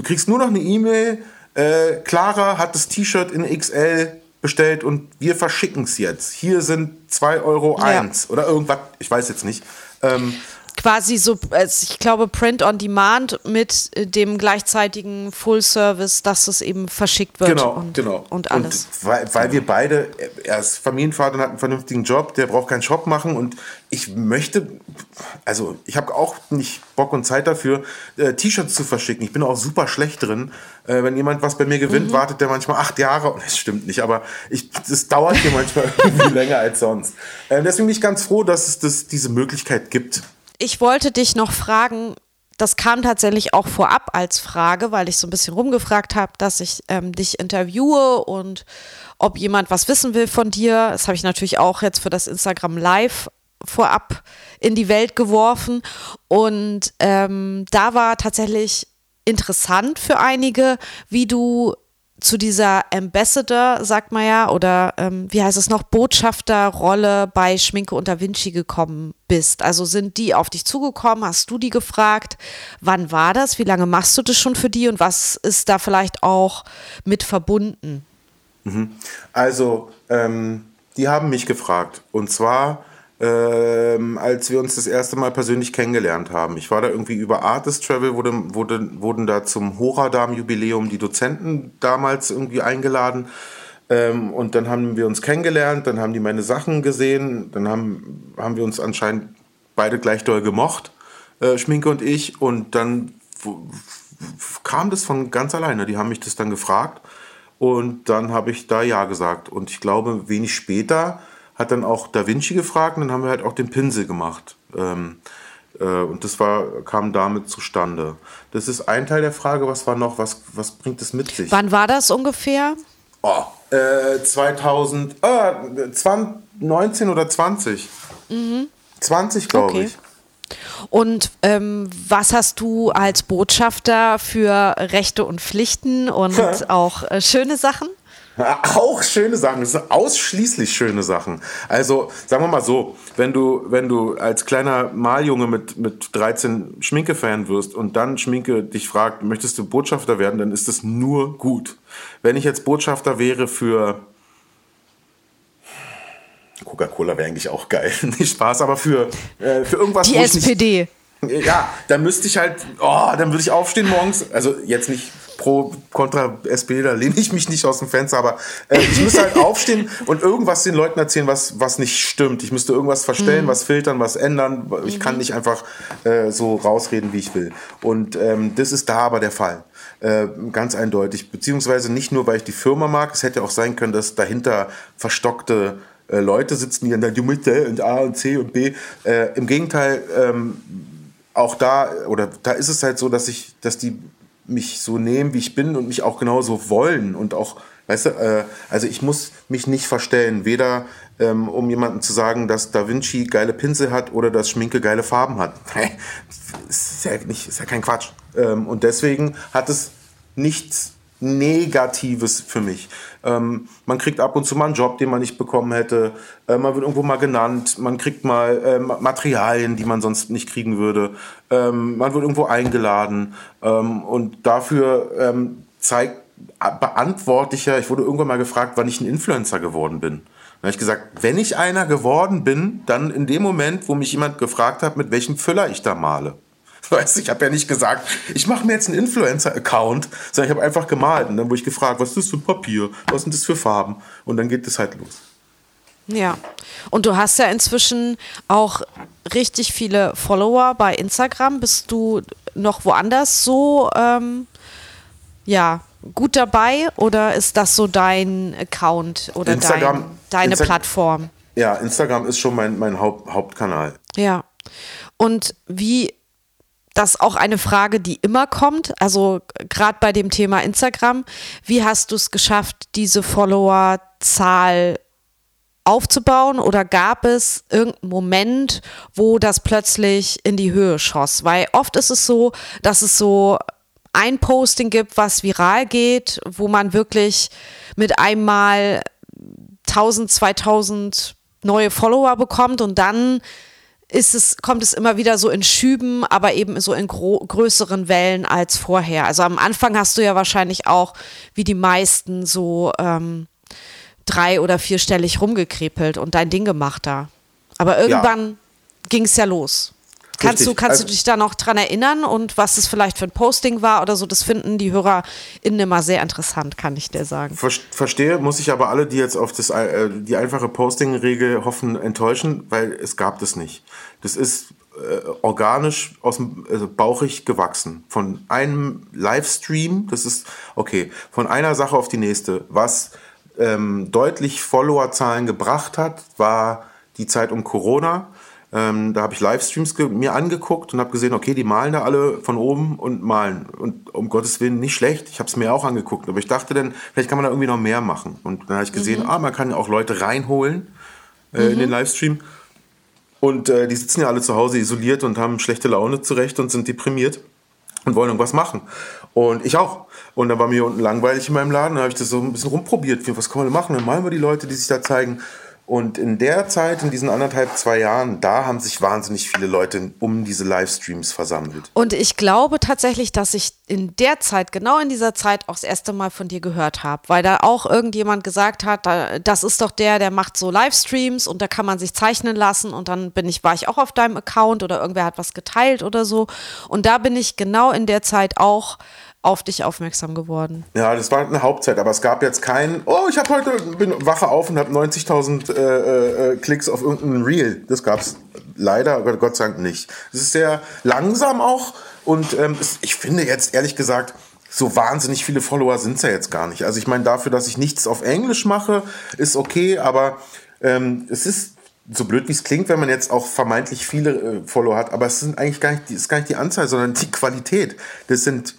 Du kriegst nur noch eine E-Mail, äh, Clara hat das T-Shirt in XL bestellt und wir verschicken es jetzt. Hier sind 2,01 Euro ja. oder irgendwas, ich weiß jetzt nicht. Ähm, quasi so, ich glaube, Print on Demand mit äh, dem gleichzeitigen Full Service, dass es eben verschickt wird. Genau, und, genau. Und alles. Und weil, weil wir beide, er ist Familienvater und hat einen vernünftigen Job, der braucht keinen Shop machen und ich möchte, also ich habe auch nicht Bock und Zeit dafür, äh, T-Shirts zu verschicken. Ich bin auch super schlecht drin. Äh, wenn jemand was bei mir gewinnt, mhm. wartet der manchmal acht Jahre. Das stimmt nicht, aber es dauert hier manchmal irgendwie länger als sonst. Äh, deswegen bin ich ganz froh, dass es das, diese Möglichkeit gibt ich wollte dich noch fragen, das kam tatsächlich auch vorab als Frage, weil ich so ein bisschen rumgefragt habe, dass ich ähm, dich interviewe und ob jemand was wissen will von dir. Das habe ich natürlich auch jetzt für das Instagram Live vorab in die Welt geworfen. Und ähm, da war tatsächlich interessant für einige, wie du zu dieser Ambassador, sagt man ja, oder ähm, wie heißt es noch, Botschafterrolle bei Schminke und Da Vinci gekommen bist. Also sind die auf dich zugekommen? Hast du die gefragt? Wann war das? Wie lange machst du das schon für die und was ist da vielleicht auch mit verbunden? Mhm. Also, ähm, die haben mich gefragt. Und zwar ähm, als wir uns das erste Mal persönlich kennengelernt haben. Ich war da irgendwie über Artist Travel, wurde, wurde, wurden da zum Horadam-Jubiläum die Dozenten damals irgendwie eingeladen. Ähm, und dann haben wir uns kennengelernt, dann haben die meine Sachen gesehen, dann haben, haben wir uns anscheinend beide gleich doll gemocht, äh, Schminke und ich. Und dann kam das von ganz alleine. Die haben mich das dann gefragt. Und dann habe ich da Ja gesagt. Und ich glaube, wenig später hat dann auch Da Vinci gefragt und dann haben wir halt auch den Pinsel gemacht. Ähm, äh, und das war, kam damit zustande. Das ist ein Teil der Frage, was war noch, was, was bringt es mit sich? Wann war das ungefähr? Oh, äh, 2019 oder 20. Mhm. 20, glaube Okay. ich. Und ähm, was hast du als Botschafter für Rechte und Pflichten und auch äh, schöne Sachen? Auch schöne Sachen, das sind ausschließlich schöne Sachen. Also sagen wir mal so, wenn du, wenn du als kleiner Maljunge mit, mit 13 Schminke-Fan wirst und dann Schminke dich fragt, möchtest du Botschafter werden, dann ist das nur gut. Wenn ich jetzt Botschafter wäre für Coca-Cola wäre eigentlich auch geil, nicht Spaß, aber für, äh, für irgendwas, Die ich nicht, SPD. ja, dann müsste ich halt, oh, dann würde ich aufstehen morgens. Also jetzt nicht pro, contra SPD, da lehne ich mich nicht aus dem Fenster, aber äh, ich müsste halt aufstehen und irgendwas den Leuten erzählen, was, was nicht stimmt. Ich müsste irgendwas verstellen, was filtern, was ändern. Ich kann nicht einfach äh, so rausreden, wie ich will. Und ähm, das ist da aber der Fall. Äh, ganz eindeutig. Beziehungsweise nicht nur, weil ich die Firma mag, es hätte auch sein können, dass dahinter verstockte äh, Leute sitzen, die du musst äh, und A und C und B. Äh, Im Gegenteil, ähm, auch da, oder da ist es halt so, dass ich, dass die mich so nehmen, wie ich bin und mich auch genauso wollen und auch, weißt du, äh, also ich muss mich nicht verstellen, weder ähm, um jemandem zu sagen, dass Da Vinci geile Pinsel hat oder dass Schminke geile Farben hat. ist ja nicht, ist ja kein Quatsch. Ähm, und deswegen hat es nichts Negatives für mich. Ähm, man kriegt ab und zu mal einen Job, den man nicht bekommen hätte. Äh, man wird irgendwo mal genannt. Man kriegt mal ähm, Materialien, die man sonst nicht kriegen würde. Ähm, man wird irgendwo eingeladen. Ähm, und dafür ähm, zeigt, beantworte ich wurde irgendwann mal gefragt, wann ich ein Influencer geworden bin. Da habe ich gesagt, wenn ich einer geworden bin, dann in dem Moment, wo mich jemand gefragt hat, mit welchem Füller ich da male. Weißt du, ich habe ja nicht gesagt, ich mache mir jetzt einen Influencer-Account, sondern ich habe einfach gemalt. Und dann wurde ich gefragt, was ist das für ein Papier, was sind das für Farben? Und dann geht es halt los. Ja. Und du hast ja inzwischen auch richtig viele Follower bei Instagram. Bist du noch woanders so ähm, ja, gut dabei oder ist das so dein Account oder dein, deine Insta- Plattform? Ja, Instagram ist schon mein, mein Haupt, Hauptkanal. Ja. Und wie, das ist auch eine Frage, die immer kommt, also gerade bei dem Thema Instagram, wie hast du es geschafft, diese Followerzahl aufzubauen? Oder gab es irgendeinen Moment, wo das plötzlich in die Höhe schoss? Weil oft ist es so, dass es so ein Posting gibt, was viral geht, wo man wirklich mit einmal 1000, 2000 neue Follower bekommt und dann ist es, kommt es immer wieder so in Schüben, aber eben so in größeren Wellen als vorher. Also am Anfang hast du ja wahrscheinlich auch, wie die meisten, so ähm, drei- oder vierstellig rumgekrepelt und dein Ding gemacht da. Aber irgendwann ging es ja los. Kannst, du, kannst Also- du dich da noch dran erinnern und was es vielleicht für ein Posting war oder so? Das finden die HörerInnen immer sehr interessant, kann ich dir sagen. Ver- Verstehe, muss ich aber alle, die jetzt auf das, äh, die einfache Posting-Regel hoffen, enttäuschen, weil es gab das nicht. Das ist äh, organisch aus dem also bauchig gewachsen. Von einem Livestream, das ist okay, von einer Sache auf die nächste. Was ähm, deutlich Followerzahlen gebracht hat, war die Zeit um Corona. Ähm, da habe ich Livestreams mir angeguckt und habe gesehen, okay, die malen da alle von oben und malen. Und um Gottes Willen nicht schlecht. Ich habe es mir auch angeguckt. Aber ich dachte dann, vielleicht kann man da irgendwie noch mehr machen. Und dann habe ich gesehen, ah, man kann ja auch Leute reinholen äh, in den Livestream. Und äh, die sitzen ja alle zu Hause isoliert und haben schlechte Laune zurecht und sind deprimiert und wollen irgendwas machen. Und ich auch. Und dann war mir unten langweilig in meinem Laden. Dann habe ich das so ein bisschen rumprobiert. Was kann man machen? Dann malen wir die Leute, die sich da zeigen. Und in der Zeit, in diesen anderthalb, zwei Jahren, da haben sich wahnsinnig viele Leute um diese Livestreams versammelt. Und ich glaube tatsächlich, dass ich in der Zeit, genau in dieser Zeit, auch das erste Mal von dir gehört habe, weil da auch irgendjemand gesagt hat, da, das ist doch der, der macht so Livestreams und da kann man sich zeichnen lassen und dann bin ich, war ich auch auf deinem Account oder irgendwer hat was geteilt oder so. Und da bin ich genau in der Zeit auch auf dich aufmerksam geworden. Ja, das war eine Hauptzeit, aber es gab jetzt keinen, oh, ich habe heute, bin wache auf und habe 90.000 äh, äh, Klicks auf irgendein Reel. Das gab's leider, aber Gott sei Dank nicht. Es ist sehr langsam auch und ähm, es, ich finde jetzt ehrlich gesagt, so wahnsinnig viele Follower sind's ja jetzt gar nicht. Also ich meine, dafür, dass ich nichts auf Englisch mache, ist okay, aber ähm, es ist so blöd wie es klingt, wenn man jetzt auch vermeintlich viele äh, Follower hat, aber es sind eigentlich gar nicht, ist gar nicht die Anzahl, sondern die Qualität. Das sind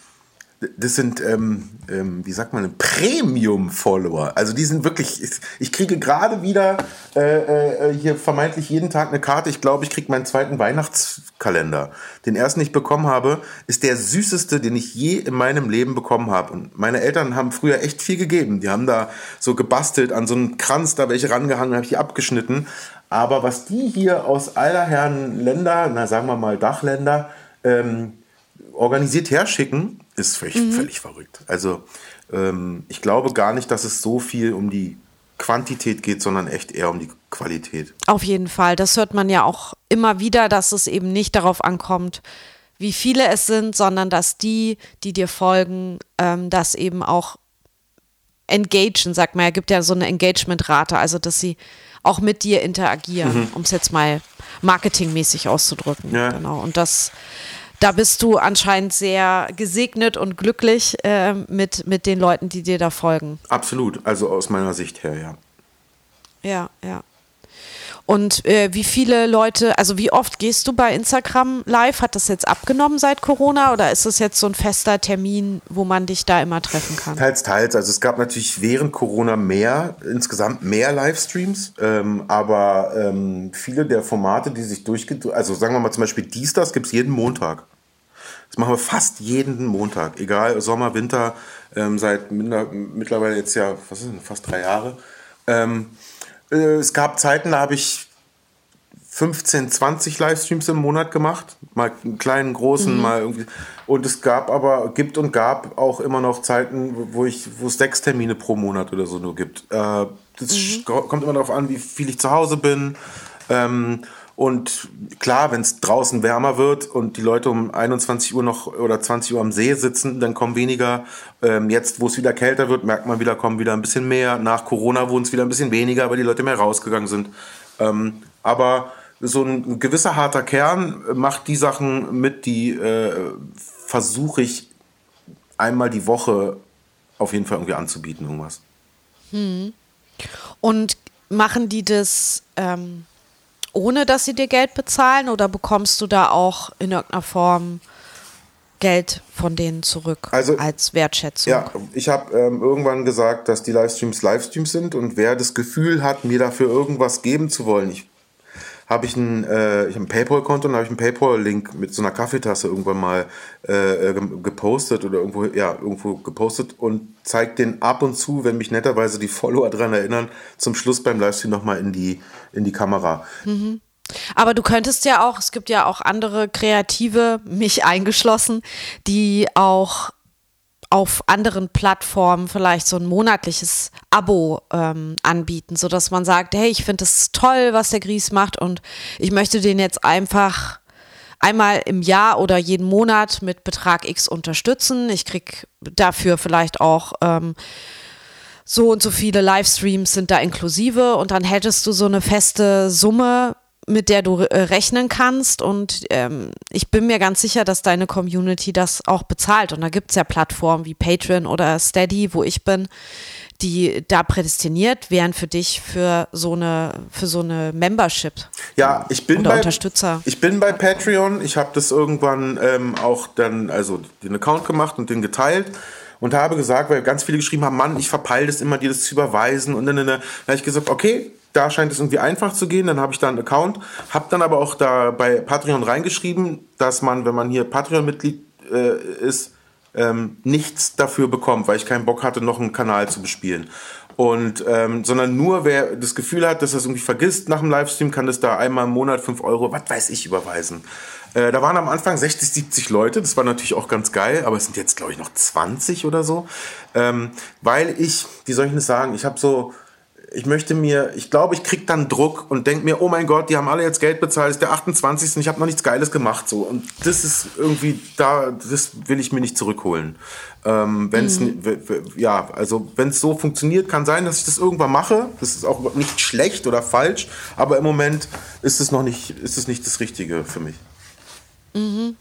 das sind, ähm, ähm, wie sagt man, Premium-Follower. Also die sind wirklich, ich, ich kriege gerade wieder äh, äh, hier vermeintlich jeden Tag eine Karte. Ich glaube, ich kriege meinen zweiten Weihnachtskalender. Den ersten, den ich bekommen habe, ist der süßeste, den ich je in meinem Leben bekommen habe. Und meine Eltern haben früher echt viel gegeben. Die haben da so gebastelt, an so einen Kranz da welche rangehangen, habe ich die abgeschnitten. Aber was die hier aus aller Herren Länder, na sagen wir mal Dachländer, ähm, organisiert herschicken, ist völlig, mhm. völlig verrückt. Also ähm, ich glaube gar nicht, dass es so viel um die Quantität geht, sondern echt eher um die Qualität. Auf jeden Fall. Das hört man ja auch immer wieder, dass es eben nicht darauf ankommt, wie viele es sind, sondern dass die, die dir folgen, ähm, das eben auch engagen, sagt man. Er gibt ja so eine Engagement-Rate, also dass sie auch mit dir interagieren, mhm. um es jetzt mal marketingmäßig auszudrücken. Ja. Genau. Und das da bist du anscheinend sehr gesegnet und glücklich äh, mit, mit den Leuten, die dir da folgen. Absolut, also aus meiner Sicht her, ja. Ja, ja. Und äh, wie viele Leute, also wie oft gehst du bei Instagram live? Hat das jetzt abgenommen seit Corona oder ist das jetzt so ein fester Termin, wo man dich da immer treffen kann? Teils, teils. Also es gab natürlich während Corona mehr, insgesamt mehr Livestreams, ähm, aber ähm, viele der Formate, die sich durchgeht, also sagen wir mal zum Beispiel Dienstags gibt es jeden Montag. Das machen wir fast jeden Montag, egal Sommer, Winter, ähm, seit minder, mittlerweile jetzt ja, was ist denn, fast drei Jahre. Ähm, äh, es gab Zeiten, da habe ich 15, 20 Livestreams im Monat gemacht. Mal einen kleinen, großen, mhm. mal irgendwie. Und es gab aber, gibt und gab auch immer noch Zeiten, wo ich, wo es sechs Termine pro Monat oder so nur gibt. Äh, das mhm. kommt immer darauf an, wie viel ich zu Hause bin. Ähm, und klar, wenn es draußen wärmer wird und die Leute um 21 Uhr noch oder 20 Uhr am See sitzen, dann kommen weniger. Ähm, jetzt, wo es wieder kälter wird, merkt man wieder, kommen wieder ein bisschen mehr. Nach Corona wurden es wieder ein bisschen weniger, weil die Leute mehr rausgegangen sind. Ähm, aber so ein gewisser harter Kern macht die Sachen mit, die äh, versuche ich einmal die Woche auf jeden Fall irgendwie anzubieten, irgendwas. Hm. Und machen die das ähm, ohne dass sie dir Geld bezahlen oder bekommst du da auch in irgendeiner Form Geld von denen zurück also, als Wertschätzung? Ja, ich habe ähm, irgendwann gesagt, dass die Livestreams Livestreams sind und wer das Gefühl hat, mir dafür irgendwas geben zu wollen, ich habe ich ein, äh, ein PayPal-Konto und habe ich einen PayPal-Link mit so einer Kaffeetasse irgendwann mal äh, äh gepostet oder irgendwo, ja, irgendwo gepostet und zeige den ab und zu, wenn mich netterweise die Follower daran erinnern, zum Schluss beim Livestream nochmal in die, in die Kamera. Mhm. Aber du könntest ja auch, es gibt ja auch andere Kreative, mich eingeschlossen, die auch auf anderen Plattformen vielleicht so ein monatliches Abo ähm, anbieten, sodass man sagt, hey, ich finde es toll, was der Gries macht und ich möchte den jetzt einfach einmal im Jahr oder jeden Monat mit Betrag X unterstützen. Ich kriege dafür vielleicht auch ähm, so und so viele Livestreams sind da inklusive und dann hättest du so eine feste Summe, mit der du äh, rechnen kannst. Und ähm, ich bin mir ganz sicher, dass deine Community das auch bezahlt. Und da gibt es ja Plattformen wie Patreon oder Steady, wo ich bin, die da prädestiniert wären für dich für so eine für so eine Membership. Ja, ich bin bei Unterstützer. Ich bin bei Patreon. Ich habe das irgendwann ähm, auch dann also den Account gemacht und den geteilt und habe gesagt, weil ganz viele geschrieben haben, Mann, ich verpeile das immer, dir das zu überweisen und dann, dann, dann habe ich gesagt, okay, da scheint es irgendwie einfach zu gehen. Dann habe ich da einen Account, habe dann aber auch da bei Patreon reingeschrieben, dass man, wenn man hier Patreon-Mitglied äh, ist, ähm, nichts dafür bekommt, weil ich keinen Bock hatte, noch einen Kanal zu bespielen. Und ähm, sondern nur wer das Gefühl hat, dass er es irgendwie vergisst nach dem Livestream, kann das da einmal im Monat 5 Euro, was weiß ich, überweisen. Äh, da waren am Anfang 60, 70 Leute, das war natürlich auch ganz geil, aber es sind jetzt, glaube ich, noch 20 oder so. Ähm, weil ich, wie soll ich das sagen, ich habe so ich möchte mir, ich glaube, ich krieg dann Druck und denke mir, oh mein Gott, die haben alle jetzt Geld bezahlt, ist der 28. und ich habe noch nichts Geiles gemacht. So. Und das ist irgendwie, da, das will ich mir nicht zurückholen. Ähm, wenn es mhm. ja, also wenn es so funktioniert, kann sein, dass ich das irgendwann mache. Das ist auch nicht schlecht oder falsch, aber im Moment ist es noch nicht, ist es nicht das Richtige für mich. Mhm.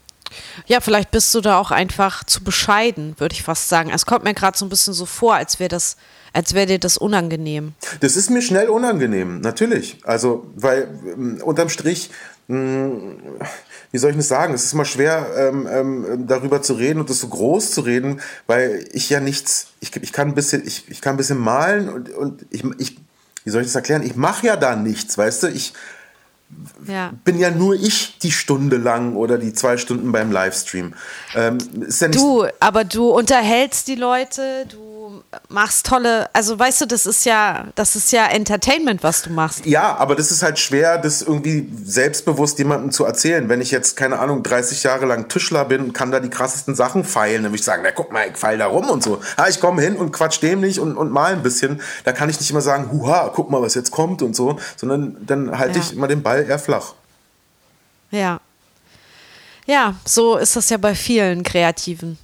Ja, vielleicht bist du da auch einfach zu bescheiden, würde ich fast sagen. Es kommt mir gerade so ein bisschen so vor, als wäre das als wäre dir das unangenehm. Das ist mir schnell unangenehm, natürlich. Also, weil ähm, unterm Strich, wie soll ich das sagen? Es ist immer schwer, ähm, ähm, darüber zu reden und das so groß zu reden, weil ich ja nichts, ich, ich kann ein bisschen, ich, ich kann ein bisschen malen und, und ich, ich, wie soll ich das erklären? Ich mache ja da nichts, weißt du? Ich Ja. bin ja nur ich die Stunde lang oder die zwei Stunden beim Livestream. Ähm, ja Du, aber du unterhältst die Leute, du machst tolle, also weißt du, das ist ja, das ist ja Entertainment, was du machst. Ja, aber das ist halt schwer, das irgendwie selbstbewusst jemandem zu erzählen. Wenn ich jetzt, keine Ahnung, 30 Jahre lang Tischler bin und kann da die krassesten Sachen feilen, dann würde ich sagen, na guck mal, ich feil da rum und so. Ja, ich komme hin und quatsch dämlich und, und mal ein bisschen. Da kann ich nicht immer sagen, huha, guck mal, was jetzt kommt und so, sondern dann halte Ja. ich immer den Ball eher flach. Ja. Ja, so ist das ja bei vielen Kreativen.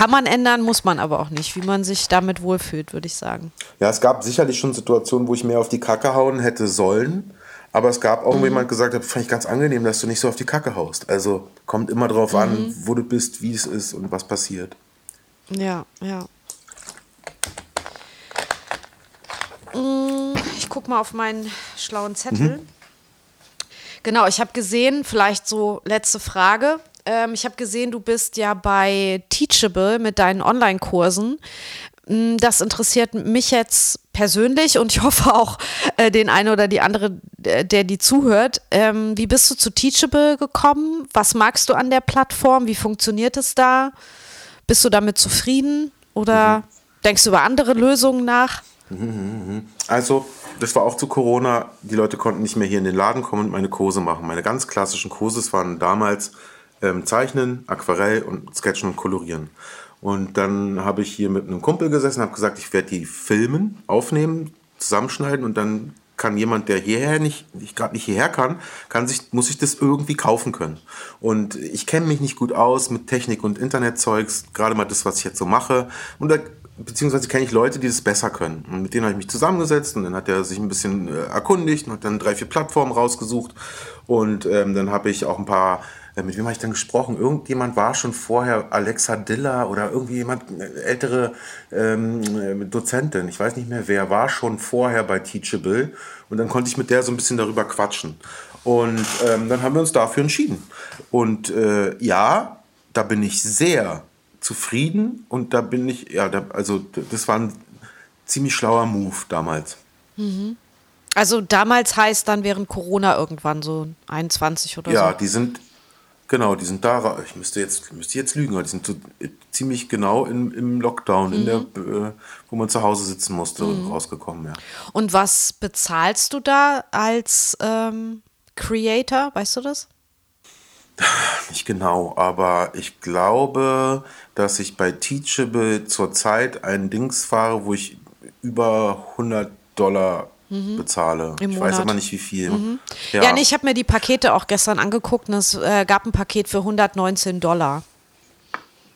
Kann man ändern, muss man aber auch nicht, wie man sich damit wohlfühlt, würde ich sagen. Ja, es gab sicherlich schon Situationen, wo ich mehr auf die Kacke hauen hätte sollen. Aber es gab auch, wo jemand gesagt hat, fand ich ganz angenehm, dass du nicht so auf die Kacke haust. Also kommt immer drauf an, wo du bist, wie es ist und was passiert. Ja, ja. Mm, Ich guck mal auf meinen schlauen Zettel. Genau, ich habe gesehen, vielleicht so letzte Frage. Ähm, ich habe gesehen, du bist ja bei Teachable mit deinen Online-Kursen. Mm, Das interessiert mich jetzt persönlich und ich hoffe auch äh, den einen oder die andere, äh, der die zuhört. Ähm, wie bist du zu Teachable gekommen? Was magst du an der Plattform? Wie funktioniert es da? Bist du damit zufrieden oder denkst du über andere Lösungen nach? Also, das war auch zu Corona. Die Leute konnten nicht mehr hier in den Laden kommen und meine Kurse machen. Meine ganz klassischen Kurse waren damals ähm, Zeichnen, Aquarell und Sketchen und Kolorieren. Und dann habe ich hier mit einem Kumpel gesessen und habe gesagt, ich werde die filmen, aufnehmen, zusammenschneiden und dann kann jemand, der hierher nicht, nicht gerade nicht hierher kann, kann sich, muss sich das irgendwie kaufen können. Und ich kenne mich nicht gut aus mit Technik und Internetzeugs, gerade mal das, was ich jetzt so mache. Und da, beziehungsweise kenne ich Leute, die das besser können. Und mit denen habe ich mich zusammengesetzt und dann hat er sich ein bisschen äh, erkundigt und hat dann drei, vier Plattformen rausgesucht. Und ähm, dann habe ich auch ein paar mit wem habe ich dann gesprochen? Irgendjemand war schon vorher Alexa Diller oder irgendwie jemand, eine ältere ähm, äh, Dozentin, ich weiß nicht mehr wer, war schon vorher bei Teachable und dann konnte ich mit der so ein bisschen darüber quatschen. Und ähm, dann haben wir uns dafür entschieden. Und äh, ja, da bin ich sehr zufrieden und da bin ich, ja, da, also das war ein ziemlich schlauer Move damals. Also damals heißt dann während Corona irgendwann so 21 oder Ja, so. die sind, genau, die sind da, ich müsste jetzt, müsste jetzt lügen, aber die sind so, äh, ziemlich genau im, im Lockdown, in der, äh, wo man zu Hause sitzen musste, rausgekommen, ja. Und was bezahlst du da als ähm, Creator? Weißt du das? Nicht genau, aber ich glaube, dass ich bei Teachable zurzeit ein Dings fahre, wo ich über 100 Dollar bezahle. Im ich weiß Monat. aber nicht, wie viel. Ja, nee, ich habe mir die Pakete auch gestern angeguckt und es äh, gab ein Paket für 119 Dollar.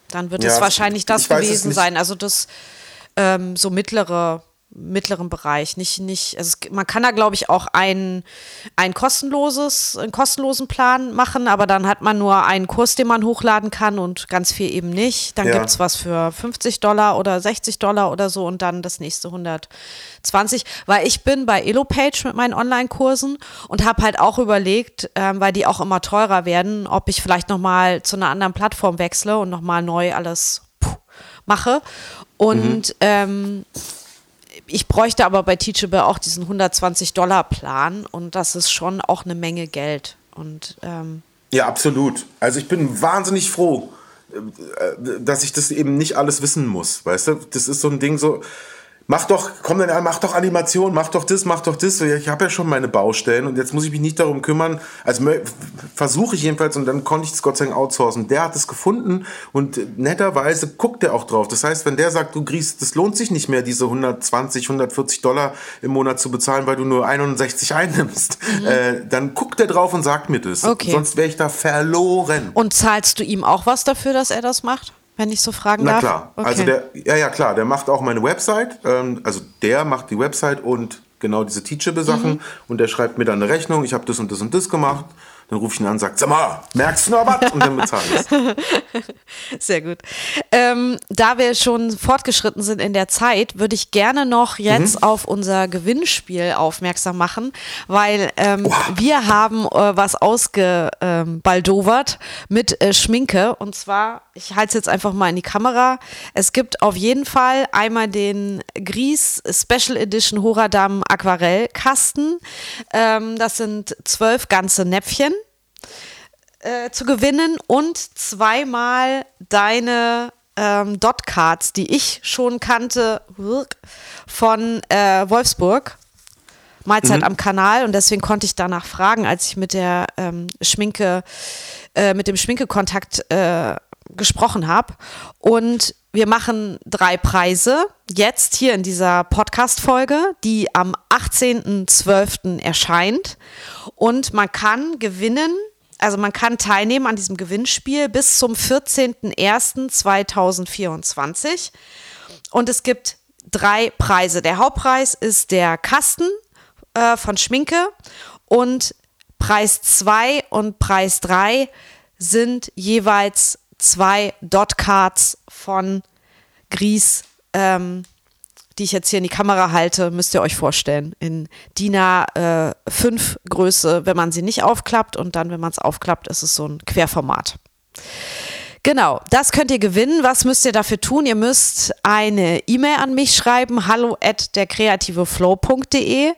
Dann wird Ja, es wahrscheinlich das weiß gewesen sein. Also das ähm, so mittlere mittleren Bereich. Nicht, nicht, also es, man kann da, glaube ich, auch ein, ein kostenloses, einen kostenlosen Plan machen, aber dann hat man nur einen Kurs, den man hochladen kann und ganz viel eben nicht. Dann Ja. gibt es was für 50 Dollar oder 60 Dollar oder so und dann das nächste 120. Weil ich bin bei EloPage mit meinen Online-Kursen und habe halt auch überlegt, ähm, weil die auch immer teurer werden, ob ich vielleicht nochmal zu einer anderen Plattform wechsle und nochmal neu alles puh, mache. Und ähm, ich bräuchte aber bei Teachable auch diesen 120-Dollar-Plan und das ist schon auch eine Menge Geld. Und ähm, Ja, absolut. Also ich bin wahnsinnig froh, äh, dass ich das eben nicht alles wissen muss. Weißt du, das ist so ein Ding so. Mach doch, komm dann an, mach doch Animation, mach doch das, mach doch das. Ich habe ja schon meine Baustellen und jetzt muss ich mich nicht darum kümmern. Also versuche ich jedenfalls und dann konnte ich es Gott sei Dank outsourcen. Der hat es gefunden und netterweise guckt er auch drauf. Das heißt, wenn der sagt, du Gries, das lohnt sich nicht mehr, diese 120, 140 Dollar im Monat zu bezahlen, weil du nur 61 einnimmst, äh, dann guckt er drauf und sagt mir das. Okay. Sonst wäre ich da verloren. Und zahlst du ihm auch was dafür, dass er das macht? Wenn ich so fragen Na darf? klar, Okay. also der, ja, ja klar, der macht auch meine Website, ähm, also der macht die Website und genau diese Teachable-Sachen Mhm. und der schreibt mir dann eine Rechnung, ich habe das und das und das gemacht Dann rufe ich ihn an und sage, sag mal, merkst du noch was? Und dann bezahle ich Sehr gut. Ähm, da wir schon fortgeschritten sind in der Zeit, würde ich gerne noch jetzt Mhm. auf unser Gewinnspiel aufmerksam machen, weil ähm, wir haben äh, was ausgebaldowert mit äh, Schminke. Und zwar, ich halte es jetzt einfach mal in die Kamera. Es gibt auf jeden Fall einmal den Gries Special Edition Horadam Aquarellkasten. Ähm, das sind zwölf ganze Näpfchen äh, zu gewinnen und zweimal deine ähm, Dot-Cards, die ich schon kannte von äh, Wolfsburg. Mahlzeit am Kanal und deswegen konnte ich danach fragen, als ich mit der ähm, Schminke, äh, mit dem Schminkekontakt äh, gesprochen habe. Und wir machen drei Preise jetzt hier in dieser Podcast-Folge, die am 18.12. erscheint. Und man kann gewinnen, also man kann teilnehmen an diesem Gewinnspiel bis zum 14.01.2024. Und es gibt drei Preise. Der Hauptpreis ist der Kasten äh, von Schminke und Preis 2 und Preis 3 sind jeweils zwei Dot-Cards von Gries, ähm, die ich jetzt hier in die Kamera halte, müsst ihr euch vorstellen. In DIN A5 äh, Größe, wenn man sie nicht aufklappt und dann, wenn man es aufklappt, ist es so ein Querformat. Genau, das könnt ihr gewinnen. Was müsst ihr dafür tun? Ihr müsst eine E-Mail an mich schreiben, hallo at derkreativeflow.de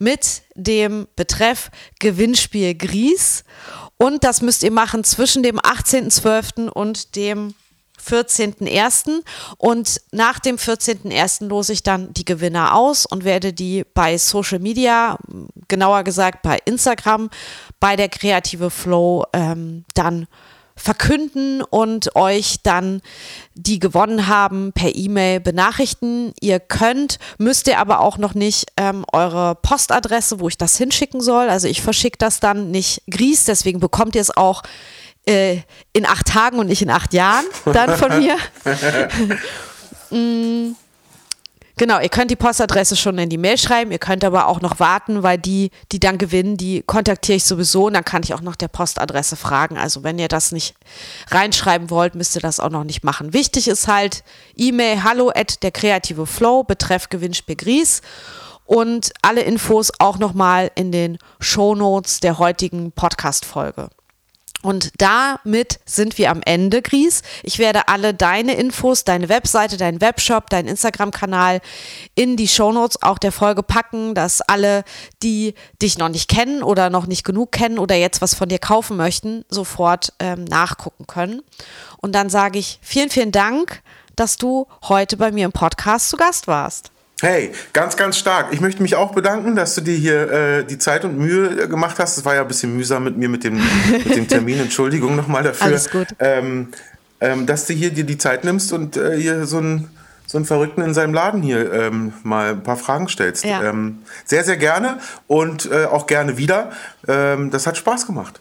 mit dem Betreff Gewinnspiel Gries. Und das müsst ihr machen zwischen dem 18.12. und dem 14.01. Und nach dem 14.01. lose ich dann die Gewinner aus und werde die bei Social Media, genauer gesagt bei Instagram, bei der Kreative Flow ähm, dann verkünden und euch dann die gewonnen haben per E-Mail benachrichtigen. Ihr könnt, müsst ihr aber auch noch nicht ähm, eure Postadresse, wo ich das hinschicken soll. Also ich verschicke das dann nicht Gries, deswegen bekommt ihr es auch äh, in acht Tagen und nicht in acht Jahren dann von mir. mm, Genau, ihr könnt die Postadresse schon in die Mail schreiben, ihr könnt aber auch noch warten, weil die, die dann gewinnen, die kontaktiere ich sowieso und dann kann ich auch nach der Postadresse fragen. Also wenn ihr das nicht reinschreiben wollt, müsst ihr das auch noch nicht machen. Wichtig ist halt E-Mail hallo at der kreative Flow betreff Gewinnspiel Gries und alle Infos auch nochmal in den Shownotes der heutigen Podcast-Folge. Und damit sind wir am Ende, Gries. Ich werde alle deine Infos, deine Webseite, deinen Webshop, deinen Instagram-Kanal in die Shownotes auch der Folge packen, dass alle, die dich noch nicht kennen oder noch nicht genug kennen oder jetzt was von dir kaufen möchten, sofort ähm, nachgucken können. Und dann sage ich vielen, vielen Dank, dass du heute bei mir im Podcast zu Gast warst. Hey, ganz, ganz stark. Ich möchte mich auch bedanken, dass du dir hier äh, die Zeit und Mühe äh, gemacht hast. Es war ja ein bisschen mühsam mit mir mit dem, mit dem Termin. Entschuldigung nochmal dafür. Alles gut. Ähm, ähm, dass du hier dir die Zeit nimmst und äh, hier so einen so einen Verrückten in seinem Laden hier ähm, mal ein paar Fragen stellst. Ja. Ähm, sehr, sehr gerne und äh, auch gerne wieder. Ähm, das hat Spaß gemacht.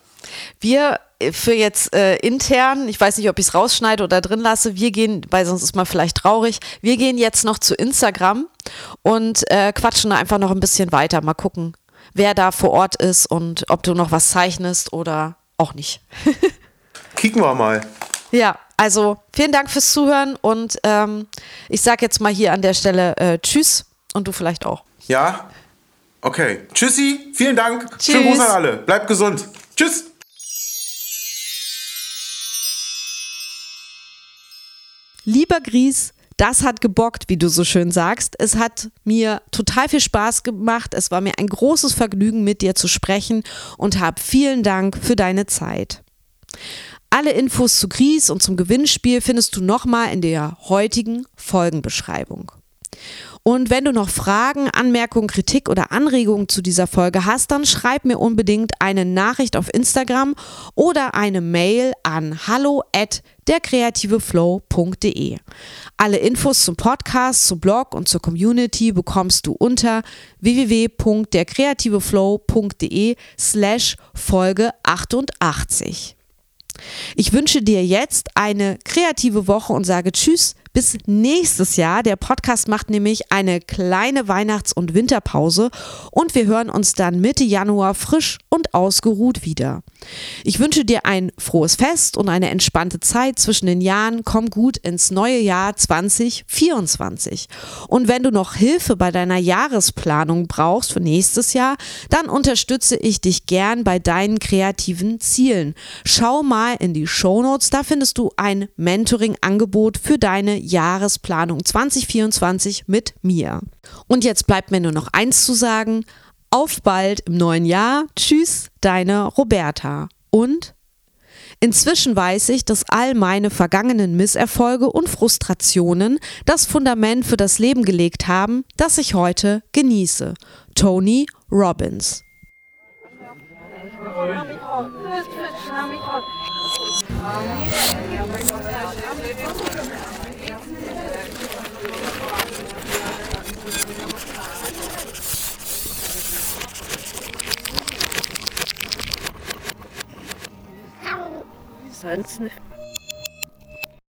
Wir äh, für jetzt äh, intern, ich weiß nicht, ob ich es rausschneide oder drin lasse, wir gehen, weil sonst ist man vielleicht traurig, wir gehen jetzt noch zu Instagram und äh, quatschen da einfach noch ein bisschen weiter. Mal gucken, wer da vor Ort ist und ob du noch was zeichnest oder auch nicht. Kicken wir mal. Ja, also vielen Dank fürs Zuhören und ähm, ich sage jetzt mal hier an der Stelle äh, Tschüss und du vielleicht auch. Ja? Okay. Tschüssi, vielen Dank. Tschüss. Schönen Gruß an alle. Bleibt gesund. Tschüss. Lieber Gries, das hat gebockt, wie du so schön sagst. Es hat mir total viel Spaß gemacht. Es war mir ein großes Vergnügen, mit dir zu sprechen und hab vielen Dank für deine Zeit. Alle Infos zu Gries und zum Gewinnspiel findest du nochmal in der heutigen Folgenbeschreibung. Und wenn du noch Fragen, Anmerkungen, Kritik oder Anregungen zu dieser Folge hast, dann schreib mir unbedingt eine Nachricht auf Instagram oder eine Mail an hallo at derkreativeflow.de. Alle Infos zum Podcast, zum Blog und zur Community bekommst du unter www.derkreativeflow.de slash Folge 88. Ich wünsche dir jetzt eine kreative Woche und sage Tschüss, bis nächstes Jahr. Der Podcast macht nämlich eine kleine Weihnachts- und Winterpause und wir hören uns dann Mitte Januar frisch und ausgeruht wieder. Ich wünsche dir ein frohes Fest und eine entspannte Zeit zwischen den Jahren. Komm gut ins neue Jahr 2024. Und wenn du noch Hilfe bei deiner Jahresplanung brauchst für nächstes Jahr, dann unterstütze ich dich gern bei deinen kreativen Zielen. Schau mal in die Shownotes, da findest du ein Mentoring-Angebot für deine Jahresplanung 2024 mit mir. Und jetzt bleibt mir nur noch eins zu sagen. Auf bald im neuen Jahr. Tschüss, deine Roberta. Und Inzwischen weiß ich, dass all meine vergangenen Misserfolge und Frustrationen das Fundament für das Leben gelegt haben, das ich heute genieße. Tony Robbins. Nicht.